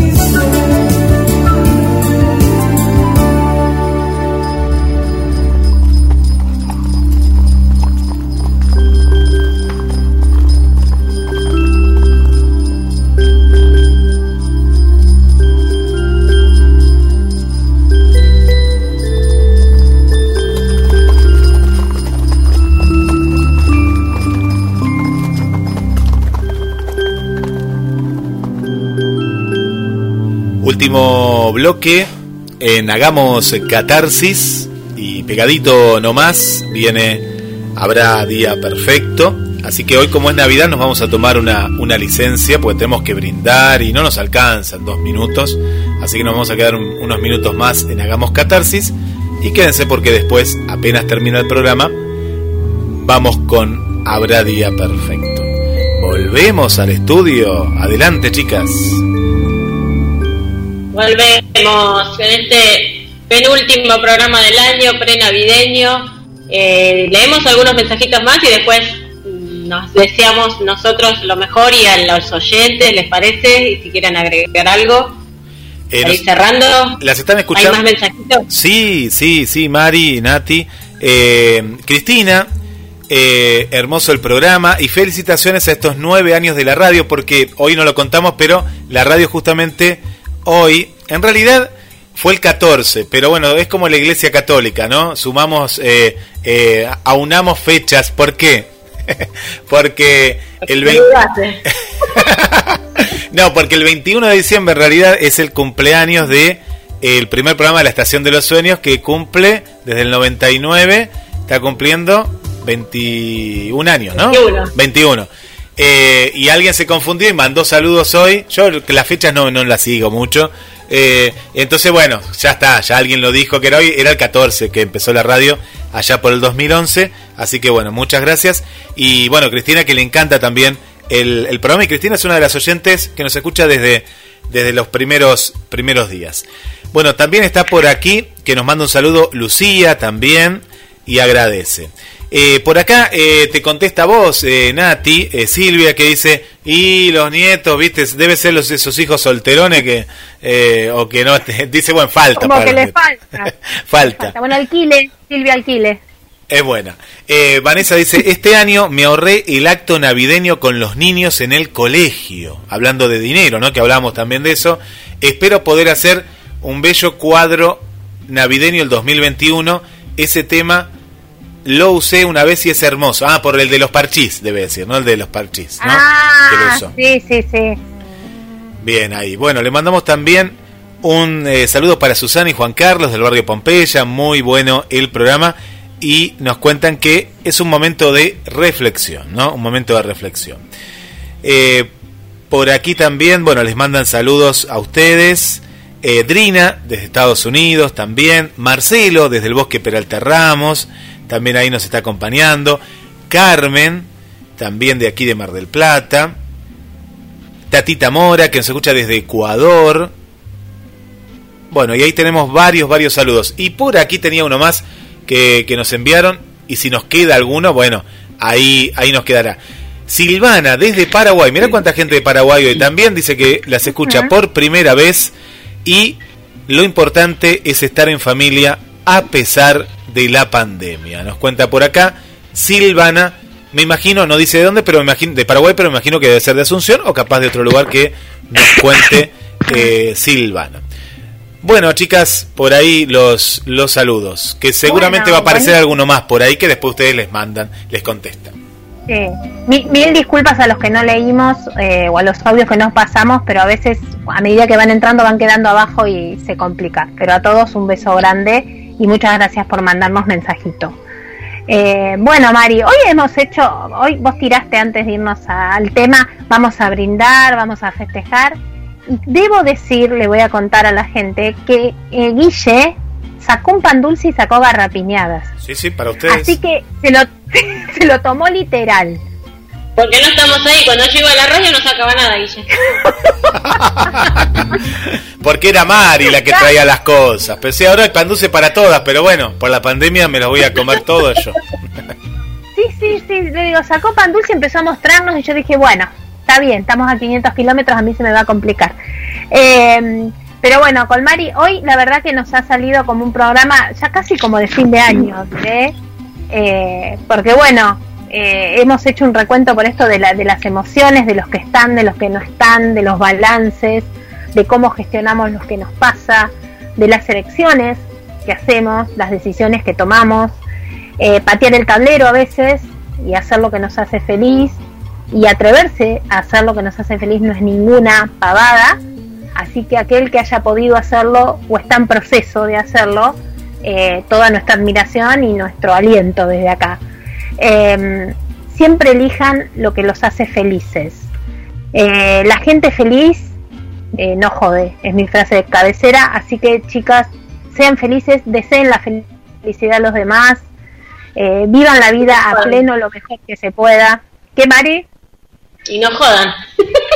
último bloque en Hagamos Catarsis y pegadito nomás viene Habrá Día Perfecto. Así que hoy como es Navidad nos vamos a tomar una, una licencia porque tenemos que brindar y no nos alcanzan dos minutos. Así que nos vamos a quedar unos minutos más en Hagamos Catarsis y quédense porque después, apenas termina el programa, vamos con Habrá Día Perfecto. Volvemos al estudio. Adelante chicas. Volvemos en este penúltimo programa del año, prenavideño. Eh, leemos algunos mensajitos más y después mm, nos deseamos nosotros lo mejor y a los oyentes, ¿les parece? Y si quieren agregar algo, Eh, nos- cerrando. ¿Las están ¿Hay escuchando? más mensajitos? Sí, sí, sí, Mari, Nati. Eh, Cristina, eh, hermoso el programa y felicitaciones a estos nueve años de la radio porque hoy no lo contamos, pero la radio justamente hoy, en realidad fue el 14, pero bueno, es como la iglesia católica, ¿no? Sumamos, eh, eh, aunamos fechas, ¿por qué? porque el 20... Saludaste. No, porque el 21 de diciembre en realidad es el cumpleaños de el primer programa de la Estación de los Sueños que cumple desde el 99, está cumpliendo 21 años, ¿no? 21. 21. Eh, y alguien se confundió y mandó saludos hoy. Yo las fechas no, no las sigo mucho. Eh, entonces, bueno, ya está, ya alguien lo dijo que era hoy, era el 14 que empezó la radio allá por el 2011. Así que bueno, muchas gracias. Y bueno, Cristina que le encanta también el, el programa. Y Cristina es una de las oyentes que nos escucha desde, desde los primeros, primeros días. Bueno, también está por aquí que nos manda un saludo Lucía también y agradece. Eh, por acá eh, te contesta vos, eh, Nati, eh, Silvia, que dice, y los nietos, viste, debe ser los, esos hijos solterones que, eh, o que no, te- dice, bueno, falta. Como para que los le nietos. falta. falta. Bueno, alquile, Silvia alquile. Es buena. Vanessa dice, este año me ahorré el acto navideño con los niños en el colegio. Hablando de dinero, ¿no? Que hablamos también de eso. Espero poder hacer un bello cuadro navideño el 2021. Ese tema lo usé una vez y es hermoso. Ah, por el de los parchís, debe decir, ¿no? El de los parchís, ¿no? Ah, sí, sí, sí. Bien, ahí. Bueno, le mandamos también un eh, saludo para Susana y Juan Carlos del barrio Pompeya. Muy bueno el programa. Y nos cuentan que es un momento de reflexión, ¿no? Un momento de reflexión. Eh, por aquí también, bueno, les mandan saludos a ustedes. Eh, Drina, desde Estados Unidos también. Marcelo, desde el Bosque Peralta Ramos, también ahí nos está acompañando. Carmen, también de aquí de Mar del Plata. Tatita Mora, que nos escucha desde Ecuador. Bueno, y ahí tenemos varios, varios saludos. Y por aquí tenía uno más que, que nos enviaron. Y si nos queda alguno, bueno, ahí, ahí nos quedará. Silvana, desde Paraguay. Mirá cuánta gente de Paraguay hoy también dice que las escucha por primera vez. Y lo importante es estar en familia a pesar de la pandemia. Nos cuenta por acá Silvana. Me imagino, no dice de dónde, pero me imagino de Paraguay, pero me imagino que debe ser de Asunción o capaz de otro lugar que nos cuente eh, Silvana. Bueno, chicas, por ahí los, los saludos. Que seguramente Bueno, va a aparecer bueno. alguno más por ahí que después ustedes les mandan, les contestan. Sí. Mil disculpas a los que no leímos eh, o a los audios que nos pasamos, pero a veces a medida que van entrando van quedando abajo y se complica. Pero a todos un beso grande y muchas gracias por mandarnos mensajito. Eh, bueno, Mari, hoy hemos hecho, hoy vos tiraste antes de irnos a- al tema, vamos a brindar, vamos a festejar. Y debo decir, le voy a contar a la gente, que eh, Guille sacó un pan dulce y sacó garrapiñadas. Sí, sí, para ustedes. Así que se lo, se lo tomó literal. Porque no estamos ahí, cuando yo iba a la radio no sacaba nada, Guille. Porque era Mari la que traía las cosas. Pero sí, ahora hay pan dulce para todas, pero bueno, por la pandemia me los voy a comer todo yo. Sí, sí, sí, le digo, sacó pan dulce, empezó a mostrarnos y yo dije, bueno, está bien, estamos a 500 kilómetros, a mí se me va a complicar. Eh, pero bueno, con Mari, hoy la verdad que nos ha salido como un programa ya casi como de fin de año, ¿eh? Eh, porque bueno, eh, hemos hecho un recuento por esto de, la, de las emociones, de los que están, de los que no están, de los balances, de cómo gestionamos los que nos pasa, de las elecciones que hacemos, las decisiones que tomamos, eh, patear el tablero a veces y hacer lo que nos hace feliz y atreverse a hacer lo que nos hace feliz no es ninguna pavada, así que aquel que haya podido hacerlo o está en proceso de hacerlo, eh, toda nuestra admiración y nuestro aliento desde acá. Eh, siempre elijan lo que los hace felices. Eh, la gente feliz eh, no jode, es mi frase de cabecera, así que chicas, sean felices, deseen la felicidad a los demás, eh, vivan la vida a pleno lo mejor que se pueda. ¿Qué, Mari? Y no jodan.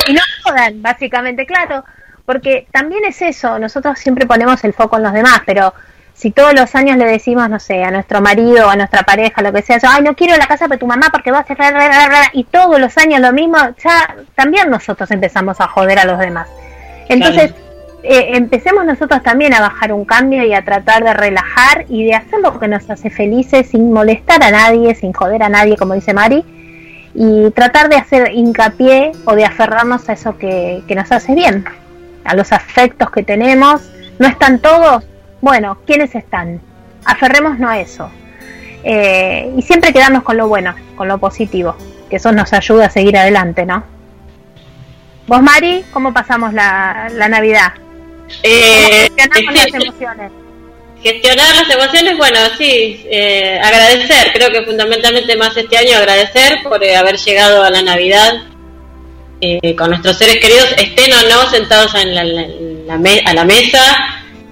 y no jodan, básicamente, claro, porque también es eso, nosotros siempre ponemos el foco en los demás, pero si todos los años le decimos, no sé, a nuestro marido o a nuestra pareja, lo que sea, ay, no quiero la casa de tu mamá porque va a hacer ra, ra, ra, ra", y todos los años lo mismo, ya también nosotros empezamos a joder a los demás. Entonces, eh, empecemos nosotros también a bajar un cambio y a tratar de relajar y de hacer lo que nos hace felices sin molestar a nadie, sin joder a nadie, como dice Mari, y tratar de hacer hincapié o de aferrarnos a eso que, que nos hace bien, a los afectos que tenemos. ¿No están todos? Bueno, ¿quiénes están? Aferrémonos a eso. Eh, y siempre quedarnos con lo bueno, con lo positivo, que eso nos ayuda a seguir adelante, ¿no? Vos, Mari, ¿cómo pasamos la, la Navidad? Eh, ¿Cómo gestionamos sí, las emociones? Gestionar las emociones, bueno, sí, eh, agradecer, creo que fundamentalmente más este año agradecer por eh, haber llegado a la Navidad eh, con nuestros seres queridos, estén o no sentados en la, la- la me- a la mesa,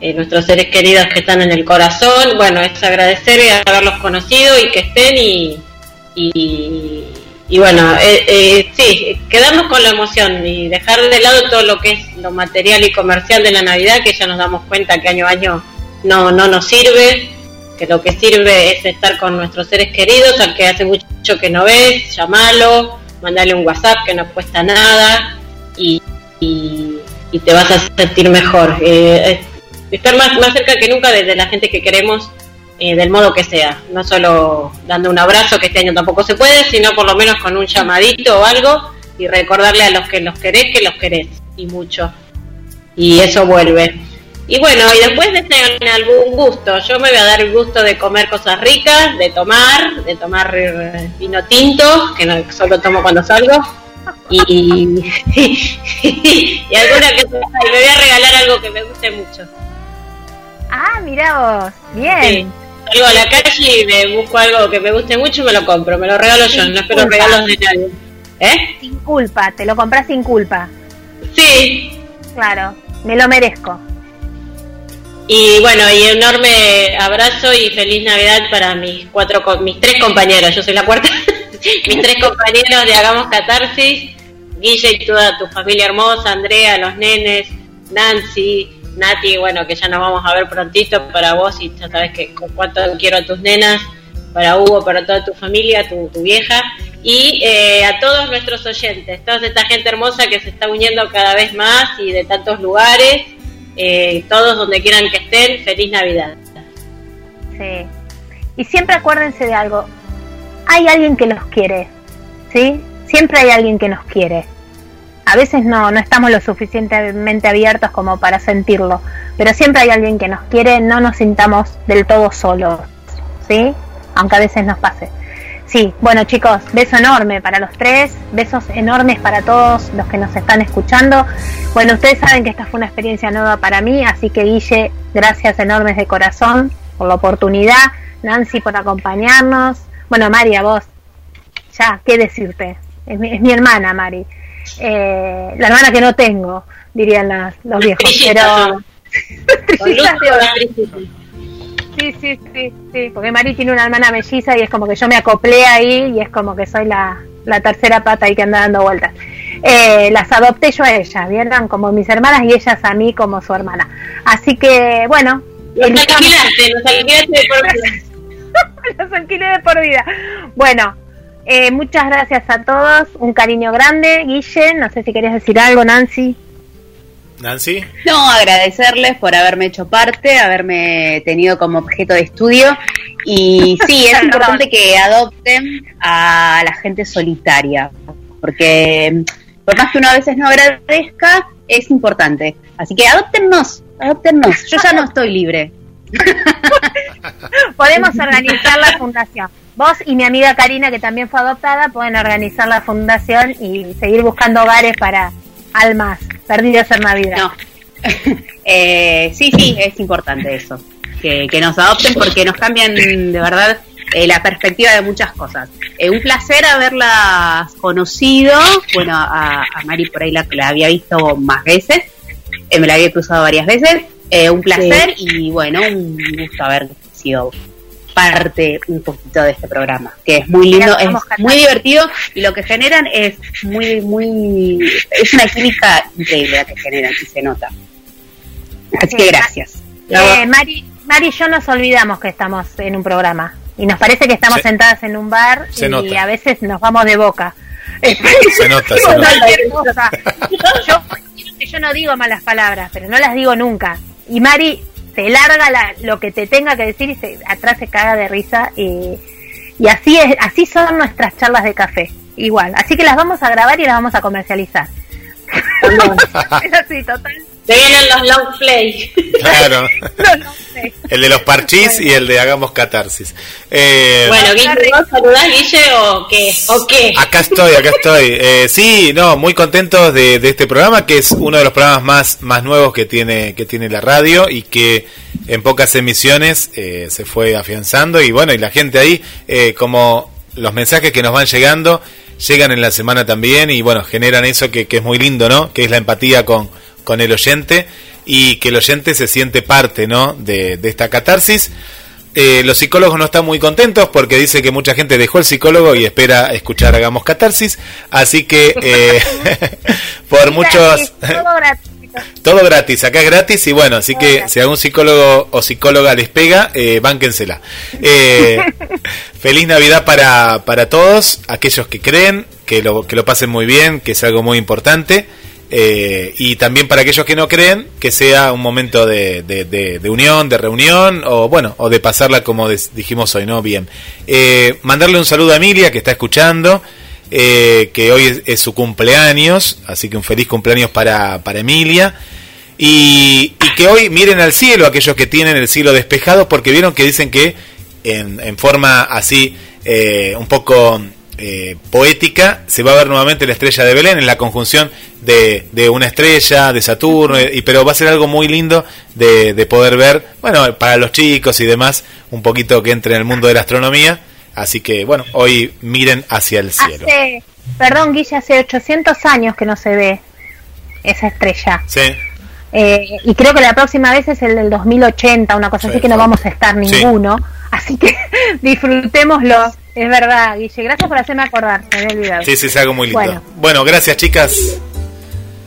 eh, nuestros seres queridos que están en el corazón, bueno, es agradecer y haberlos conocido y que estén y, y, bueno, eh, eh, sí, quedarnos con la emoción y dejar de lado todo lo que es lo material y comercial de la Navidad, que ya nos damos cuenta que año a año no, no nos sirve, que lo que sirve es estar con nuestros seres queridos, al que hace mucho que no ves, llamalo, mandale un WhatsApp que no cuesta nada y, y, y te vas a sentir mejor. Eh, estar más, más cerca que nunca de, la gente que queremos, eh, del modo que sea, no solo dando un abrazo, que este año tampoco se puede, sino por lo menos con un llamadito o algo y recordarle a los que los querés que los querés y mucho. Y eso vuelve. Y bueno, y después de tener algún gusto, yo me voy a dar el gusto de comer cosas ricas, de tomar, de tomar eh, vino tinto, que no, solo tomo cuando salgo, y, y alguna que y me voy a regalar algo que me guste mucho. Ah, mira vos, bien. Sí. Salgo a la calle y me busco algo que me guste mucho y me lo compro, me lo regalo yo, no espero culpa. regalos de nadie. ¿Eh? Sin culpa, te lo compras sin culpa. Sí, Claro, me lo merezco. Y bueno, y enorme abrazo y feliz Navidad para mis cuatro, mis tres compañeros. Yo soy la cuarta. mis tres compañeros de Hagamos Catarsis, Guille y toda tu familia hermosa, Andrea, los nenes, Nancy, Nati, bueno, que ya nos vamos a ver prontito para vos y ya sabes que con cuánto quiero a tus nenas, para Hugo, para toda tu familia, tu, vieja y eh, a todos nuestros oyentes, toda esta gente hermosa que se está uniendo cada vez más y de tantos lugares eh, todos donde quieran que estén, feliz Navidad. Sí. Y siempre acuérdense de algo. Hay alguien que los quiere. ¿Sí? Siempre hay alguien que nos quiere. A veces no, no estamos lo suficientemente abiertos como para sentirlo. Pero siempre hay alguien que nos quiere. No nos sintamos del todo solos. ¿Sí? Aunque a veces nos pase. Sí, bueno chicos, beso enorme para los tres, besos enormes para todos los que nos están escuchando. Bueno, ustedes saben que esta fue una experiencia nueva para mí, así que Guille, gracias enormes de corazón por la oportunidad, Nancy por acompañarnos. Bueno, Mari, a vos, ya, ¿qué decirte? Es mi, es mi hermana, Mari. Eh, la hermana que no tengo, dirían las- los viejos, pero... Sí, sí, sí, sí, porque Mari tiene una hermana melliza y es como que yo me acoplé ahí y es como que soy la, la tercera pata ahí que anda dando vueltas. Eh, las adopté yo a ellas, ¿vieron? Como mis hermanas y ellas a mí como su hermana. Así que, bueno, elijamos- alquilaste, nos alquilaste de por vida. los alquilé de por vida. Bueno, eh, muchas gracias a todos, un cariño grande. Guille, no sé si querés decir algo, Nancy. Nancy. No, agradecerles por haberme hecho parte, haberme tenido como objeto de estudio. Y sí, es importante que adopten a la gente solitaria, porque por más que uno a veces no agradezca, es importante. Así que adoptennos, adoptennos. Yo ya no estoy libre. Podemos organizar la fundación. Vos y mi amiga Karina, que también fue adoptada, pueden organizar la fundación y seguir buscando hogares para almas perdidas en Navidad. No. Eh, sí, sí, es importante eso. que, que nos adopten porque nos cambian de verdad eh, la perspectiva de muchas cosas. Eh, un placer haberlas conocido. Bueno, a, a Mari por ahí la, la había visto más veces. Eh, me la había cruzado varias veces. Eh, un placer y bueno, un gusto haber sido parte un poquito de este programa, que es muy lindo, es muy divertido y lo que generan es muy, muy, es una química increíble la que generan y se nota. Así Sí. que gracias. Eh, Mari, Mari y yo nos olvidamos que estamos en un programa. Y nos parece que estamos Se- sentadas en un bar se y nota. a veces nos vamos de boca. Se nota, se nota. Yo, que yo no digo malas palabras, pero no las digo nunca. Y Mari se larga la- lo que te tenga que decir y se, atrás se caga de risa. Y, y así es, así son nuestras charlas de café. Igual. Así que las vamos a grabar y las vamos a comercializar. es así, total. Se vienen los long play. Claro. El de los parchís y el de hagamos catarsis. Eh, Bueno, Guille, ¿vos saludás, Guille, o qué? ¿O qué? Acá estoy, acá estoy. Eh, sí, no, muy contentos de, de este programa, que es uno de los programas más, más nuevos que tiene, que tiene la radio y que en pocas emisiones eh, se fue afianzando. Y bueno, y la gente ahí, eh, como los mensajes que nos van llegando, llegan en la semana también y bueno, generan eso que, que es muy lindo, ¿no? Que es la empatía con, con el oyente y que el oyente se siente parte, ¿no? De, de esta catarsis. Eh, los psicólogos no están muy contentos porque dice que mucha gente dejó el psicólogo y espera escuchar Hagamos Catarsis. Así que eh, por muchos... Todo gratuito. Todo gratis, acá es gratis y bueno, así que si algún psicólogo o psicóloga les pega, eh, bánquensela. Eh, feliz Navidad para, para todos, aquellos que creen, que lo, que lo pasen muy bien, que es algo muy importante. Eh, y también para aquellos que no creen, que sea un momento de, de- unión, de reunión, o bueno, o de pasarla como dijimos hoy, ¿no? Bien. Eh, mandarle un saludo a Emilia, que está escuchando eh, que hoy es, es su cumpleaños, así que un feliz cumpleaños para, para Emilia. Y, y que hoy miren al cielo, aquellos que tienen el cielo despejado, porque vieron que dicen que en, en forma así, eh, un poco eh, poética, se va a ver nuevamente la estrella de Belén en la conjunción de, de una estrella, de Saturno, y, pero va a ser algo muy lindo de, de poder ver, bueno, para los chicos y demás, un poquito que entre en el mundo de la astronomía. Así que, bueno, hoy miren hacia el cielo. Hace, perdón, Guille, hace 800 años que no se ve esa estrella. Sí. Eh, y creo que la próxima vez es el del 2080, una cosa Sí, así que no vamos a estar Sí. Así que disfrutémoslo. Es verdad, Guille. Gracias por hacerme acordar. Me había olvidado. Sí, sí, es algo muy lindo. Bueno, Bueno. gracias, chicas.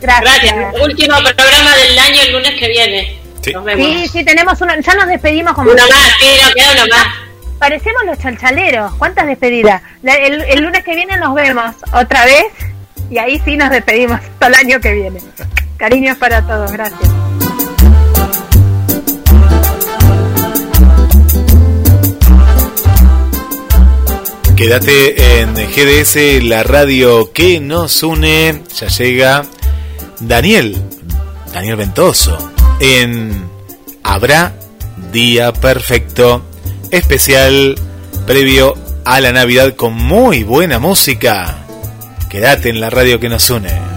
Gracias. Gracias. Último programa del año el lunes que viene. Sí. Nos vemos. Sí, sí, tenemos una. Ya nos despedimos como. Una más, sí, no queda una más. Parecemos los chalchaleros. ¿Cuántas despedidas? La- el, el lunes que viene nos vemos otra vez. Y ahí sí nos despedimos todo el año que viene. Cariños para todos. Gracias. Quédate en GDS, la radio que nos une. Ya llega Daniel, Daniel Ventoso, en Habrá Día Perfecto, especial previo a la Navidad con muy buena música. Quédate en la radio que nos une.